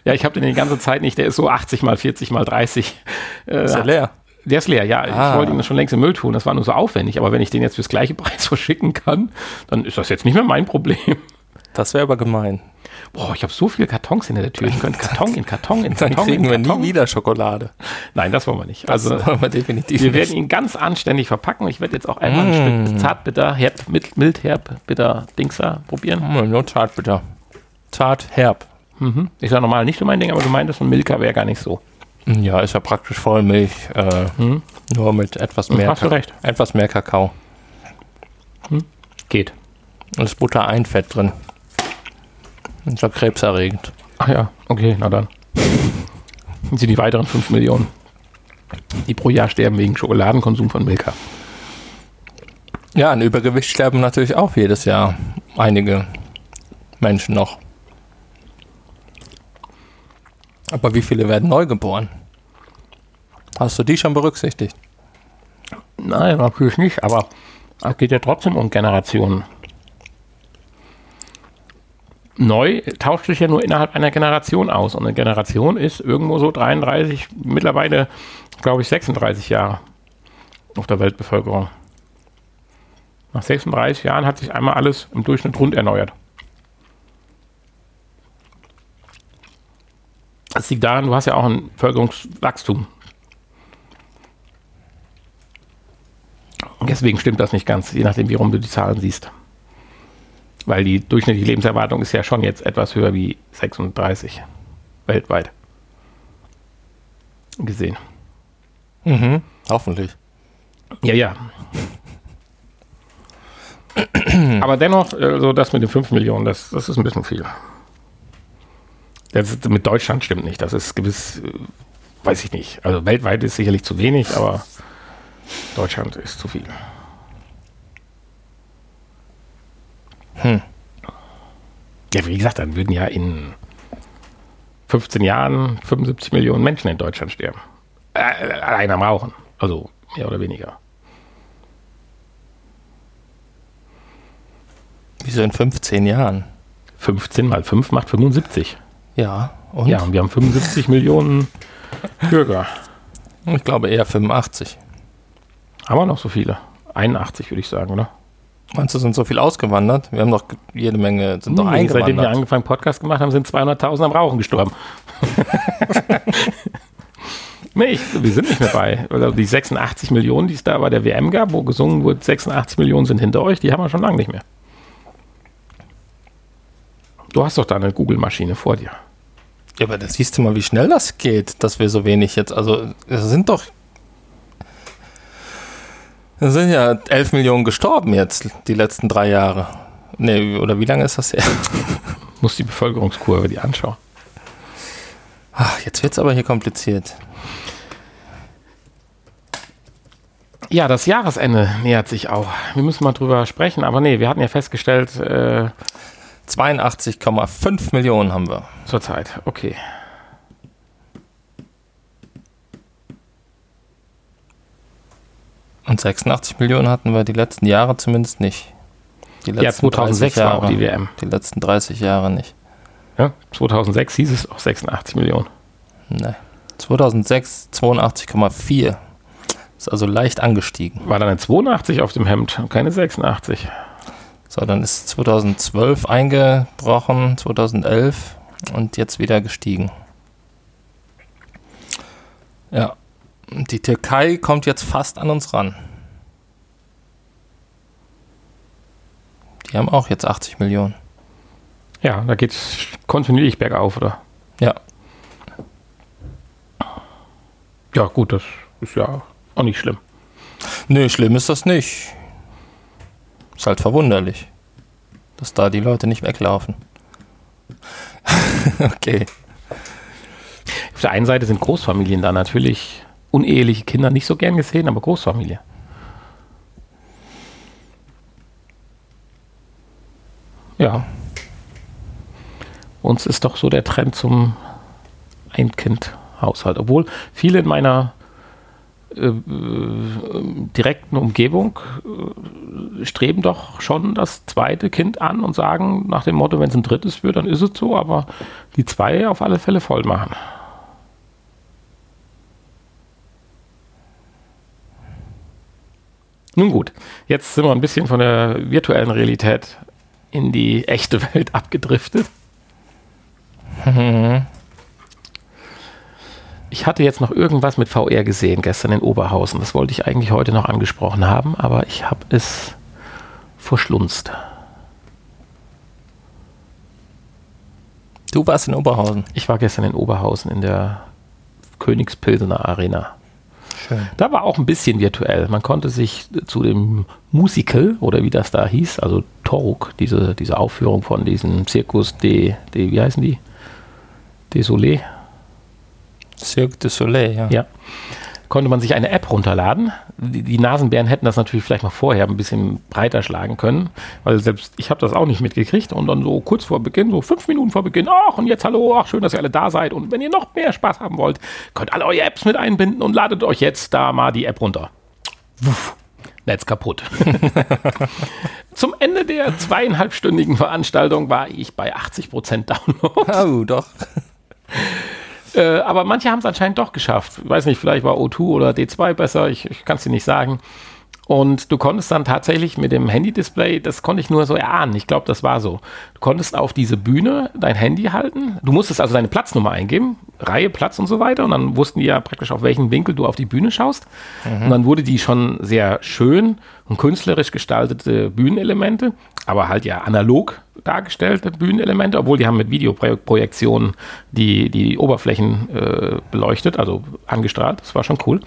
Ja, ich habe den die ganze Zeit nicht. Der ist so 80 mal 40 mal 30. Äh, ist der leer? Der ist leer, ja. Ah. Ich wollte ihn schon längst im Müll tun. Das war nur so aufwendig. Aber wenn ich den jetzt fürs gleiche Preis verschicken kann, dann ist das jetzt nicht mehr mein Problem. Das wäre aber gemein. Boah, ich habe so viele Kartons hinter der Tür. Ich könnte Karton in Karton in Karton. Dann kriegen in Karton. wir nie wieder Schokolade. Nein, das wollen wir nicht. Das also wollen wir definitiv. Wir werden ihn ganz anständig verpacken. Ich werde jetzt auch einmal mm. ein Stück Zartbitter, herb, mild, herb, bitter Dingser probieren. Mm, nur Zartbitter. Zart, herb. Mhm. Ist ja normal nicht so mein Ding, aber du meintest, ein Milka wäre gar nicht so. Ja, ist ja praktisch Vollmilch, äh, hm? nur mit etwas mehr, Hast du recht. etwas mehr Kakao. Hm? Geht. Und ist Butter ein Fett drin. Ist ja krebserregend. Ach ja, okay, na dann. Und sind die weiteren 5 Millionen, die pro Jahr sterben wegen Schokoladenkonsum von Milka. Ja, an Übergewicht sterben natürlich auch jedes Jahr einige Menschen noch. Aber wie viele werden neu geboren? Hast du die schon berücksichtigt? Nein, natürlich nicht, aber es geht ja trotzdem um Generationen. Neu tauscht sich ja nur innerhalb einer Generation aus. Und eine Generation ist irgendwo so 33, mittlerweile glaube ich 36 Jahre auf der Weltbevölkerung. Nach 36 Jahren hat sich einmal alles im Durchschnitt rund erneuert. Das liegt daran, du hast ja auch ein Bevölkerungswachstum. Deswegen stimmt das nicht ganz, je nachdem, wie rum du die Zahlen siehst. Weil die durchschnittliche Lebenserwartung ist ja schon jetzt etwas höher wie 36 weltweit gesehen. Mhm, hoffentlich. Ja, ja. Aber dennoch, also das mit den 5 Millionen, das, das ist ein bisschen viel. Das mit Deutschland stimmt nicht. Das ist gewiss, äh, weiß ich nicht. Also weltweit ist sicherlich zu wenig, aber Deutschland ist zu viel. Hm. Ja, wie gesagt, dann würden ja in 15 Jahren 75 Millionen Menschen in Deutschland sterben. Äh, allein am Rauchen. Also mehr oder weniger. Wieso in 15 Jahren? 15 mal 5 macht 75. Ja, und? Ja, und wir haben 75 Millionen Bürger. Ich glaube eher 85. Haben wir noch so viele? 81 würde ich sagen, oder? Meinst du, sind so viel ausgewandert? Wir haben doch jede Menge, sind nee, doch eingewandert. Seitdem wir angefangen Podcast gemacht haben, sind 200.000 am Rauchen gestorben. nee, ich, wir sind nicht mehr bei. Also die 86 Millionen, die es da bei der WM gab, wo gesungen wurde, 86 Millionen sind hinter euch, die haben wir schon lange nicht mehr. Du hast doch da eine Google-Maschine vor dir. Ja, aber da siehst du mal, wie schnell das geht, dass wir so wenig jetzt, also es sind doch es sind ja 11 Millionen gestorben jetzt, die letzten drei Jahre. Nee, oder wie lange ist das her? Muss die Bevölkerungskurve die anschauen. Ach, jetzt wird es aber hier kompliziert. Ja, das Jahresende nähert sich auch. Wir müssen mal drüber sprechen, aber nee, wir hatten ja festgestellt. Äh, 82,5 Millionen haben wir. Zurzeit, okay. Und 86 Millionen hatten wir die letzten Jahre zumindest nicht. Die letzten ja, 2006 Jahre, war auch die WM. Die letzten 30 Jahre nicht. Ja, 2006 hieß es auch 86 Millionen. Nein. 2006 82,4. Ist also leicht angestiegen. War dann eine 82 auf dem Hemd und keine 86. So, dann ist 2012 eingebrochen, 2011 und jetzt wieder gestiegen. Ja, die Türkei kommt jetzt fast an uns ran. Die haben auch jetzt 80 Millionen. Ja, da geht es kontinuierlich bergauf, oder? Ja. Ja, gut, das ist ja auch nicht schlimm. Nö, schlimm ist das nicht. Ist halt verwunderlich, dass da die Leute nicht weglaufen. okay. Auf der einen Seite sind Großfamilien da natürlich uneheliche Kinder nicht so gern gesehen, aber Großfamilie. Ja. Uns ist doch so der Trend zum Ein-Kind-Haushalt. Obwohl viele in meiner äh, direkten Umgebung äh, streben doch schon das zweite Kind an und sagen nach dem Motto, wenn es ein drittes wird, dann ist es so, aber die zwei auf alle Fälle voll machen. Nun gut, jetzt sind wir ein bisschen von der virtuellen Realität in die echte Welt abgedriftet. Ich hatte jetzt noch irgendwas mit VR gesehen gestern in Oberhausen. Das wollte ich eigentlich heute noch angesprochen haben, aber ich habe es verschlunzt. Du warst in Oberhausen? Ich war gestern in Oberhausen in der Königspilsener Arena. Schön. Da war auch ein bisschen virtuell. Man konnte sich zu dem Musical oder wie das da hieß, also Toruk, diese, diese Aufführung von diesem Circus de, de wie heißen die? Desolé. Cirque du Soleil, ja. Ja konnte man sich eine App runterladen. Die, die, Nasenbären hätten das natürlich vielleicht mal vorher ein bisschen breiter schlagen können, weil selbst ich habe das auch nicht mitgekriegt und dann so kurz vor Beginn, so fünf Minuten vor Beginn, ach und jetzt hallo, ach schön, dass ihr alle da seid und wenn ihr noch mehr Spaß haben wollt, könnt alle eure Apps mit einbinden und ladet euch jetzt da mal die App runter. Wuff. Netz kaputt. Zum Ende der zweieinhalbstündigen Veranstaltung war ich bei 80% Download. Oh, doch. Äh, aber manche haben es anscheinend doch geschafft. Ich weiß nicht, vielleicht war O2 oder D2 besser, ich, ich kann es dir nicht sagen. Und du konntest dann tatsächlich mit dem Handy-Display, das konnte ich nur so erahnen, ich glaube, das war so. Du konntest auf diese Bühne dein Handy halten. Du musstest also deine Platznummer eingeben, Reihe, Platz und so weiter. Und dann wussten die ja praktisch, auf welchen Winkel du auf die Bühne schaust. Mhm. Und dann wurde die schon sehr schön und künstlerisch gestaltete Bühnenelemente, aber halt ja analog dargestellte Bühnenelemente, obwohl die haben mit Videoprojektionen die, die Oberflächen äh, beleuchtet, also angestrahlt. Das war schon cool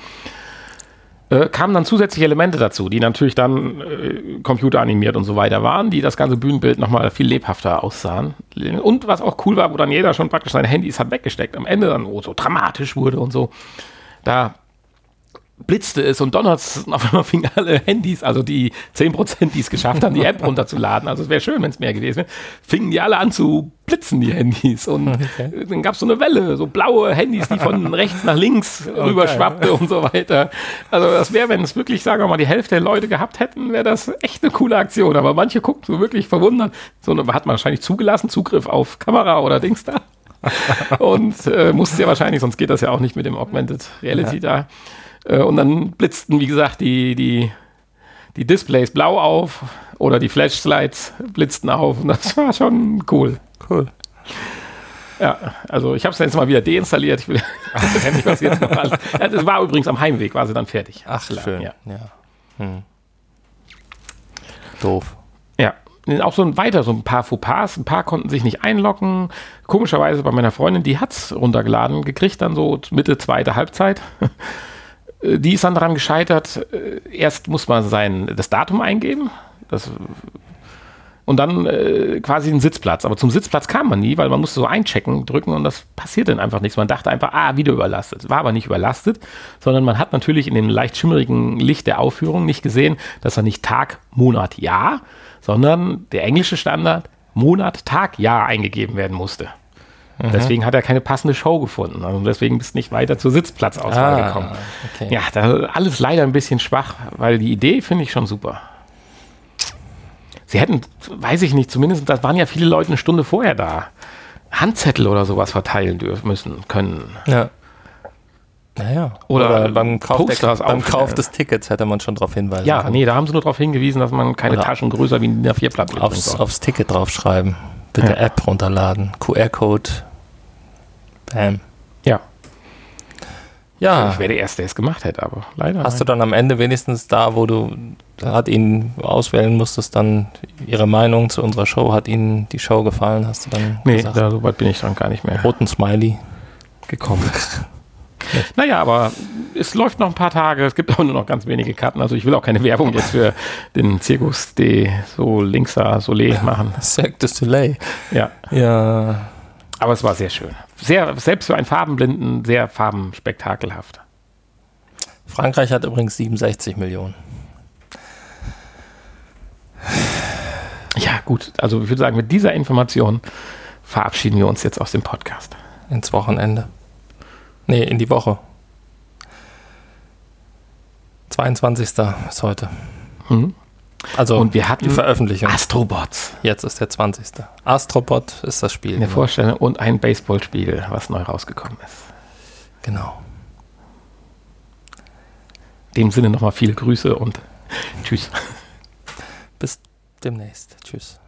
äh, kamen dann zusätzliche Elemente dazu, die natürlich dann äh, computeranimiert und so weiter waren, die das ganze Bühnenbild nochmal viel lebhafter aussahen. Und was auch cool war, wo dann jeder schon praktisch seine Handys hat weggesteckt, am Ende dann, es so dramatisch wurde und so, da blitzte es und donnert es und auf einmal fingen alle Handys, also die 10%, die es geschafft haben, die App runterzuladen, also es wäre schön, wenn es mehr gewesen wäre, fingen die alle an zu blitzen, die Handys. Und okay. dann gab es so eine Welle, so blaue Handys, die von rechts nach links okay. rüberschwappte und so weiter. Also das wäre, wenn es wirklich, sagen wir mal, die Hälfte der Leute gehabt hätten, wäre das echt eine coole Aktion. Aber manche gucken so wirklich verwundert. So hat man wahrscheinlich zugelassen, Zugriff auf Kamera oder Dings da. und äh, musste ja wahrscheinlich, sonst geht das ja auch nicht mit dem Augmented Reality ja. da. Äh, und dann blitzten, wie gesagt, die, die, die Displays blau auf oder die Flashlights blitzten auf. Und das war schon cool. Cool. Ja, also ich habe es jetzt mal wieder deinstalliert. Ich will nicht, was jetzt noch alles. Das war übrigens am Heimweg, war sie dann fertig. Ach, schön. Ja. ja. Hm. Doof. Ja. Auch so ein weiter, so ein paar Fauxpas. Ein paar konnten sich nicht einloggen. Komischerweise bei meiner Freundin, die hat es runtergeladen, gekriegt dann so Mitte, zweite Halbzeit. Die ist dann daran gescheitert. Erst muss man sein, das Datum eingeben. Das und dann äh, quasi einen Sitzplatz. Aber zum Sitzplatz kam man nie, weil man musste so einchecken, drücken und das passiert dann einfach nichts. Man dachte einfach, ah, wieder überlastet. War aber nicht überlastet, sondern man hat natürlich in dem leicht schimmerigen Licht der Aufführung nicht gesehen, dass er nicht Tag, Monat, Jahr, sondern der englische Standard Monat, Tag, Jahr eingegeben werden musste. Mhm. Deswegen hat er keine passende Show gefunden. Also deswegen bist du nicht weiter zur Sitzplatzauswahl ah, gekommen. Okay. Ja, das alles leider ein bisschen schwach, weil die Idee finde ich schon super. Sie hätten, weiß ich nicht, zumindest, das waren ja viele Leute eine Stunde vorher da, Handzettel oder sowas verteilen dürfen müssen können. Ja. Naja. Oder, oder beim, Kauf, der, beim Kauf des Tickets hätte man schon darauf hinweisen Ja, können. nee, da haben sie nur darauf hingewiesen, dass man keine oder Taschen größer wie ein DIN A4-Blatt aufs, aufs Ticket draufschreiben. Bitte ja. App runterladen. QR-Code. Bam. Ja. Ja. Ich wäre der Erste, der es gemacht hätte, aber leider. Hast nein. du dann am Ende wenigstens da, wo du hat ihn auswählen musstest, dann ihre Meinung zu unserer Show, hat Ihnen die Show gefallen, hast du dann Nee, gesagt? da so weit bin ich dann gar nicht mehr. Roten Smiley gekommen. naja, aber es läuft noch ein paar Tage, es gibt auch nur noch ganz wenige Karten, also ich will auch keine Werbung jetzt für den Circus de so Linksa Soleil machen. Cirque du Soleil. Ja. Ja. Aber es war sehr schön. Sehr, selbst für einen Farbenblinden, sehr farbenspektakelhaft. Frankreich hat übrigens 67 Millionen. Ja, gut. Also ich würde sagen, mit dieser Information verabschieden wir uns jetzt aus dem Podcast. Ins Wochenende. Nee, in die Woche. 22. ist heute. Mhm. Also und wir hatten die Veröffentlichung. Astrobots. Jetzt ist der 20. Astrobot ist das Spiel. Eine genau. Vorstellung und ein Baseballspiel, was neu rausgekommen ist. Genau. In dem Sinne nochmal viele Grüße und tschüss. Bis demnächst. Tschüss.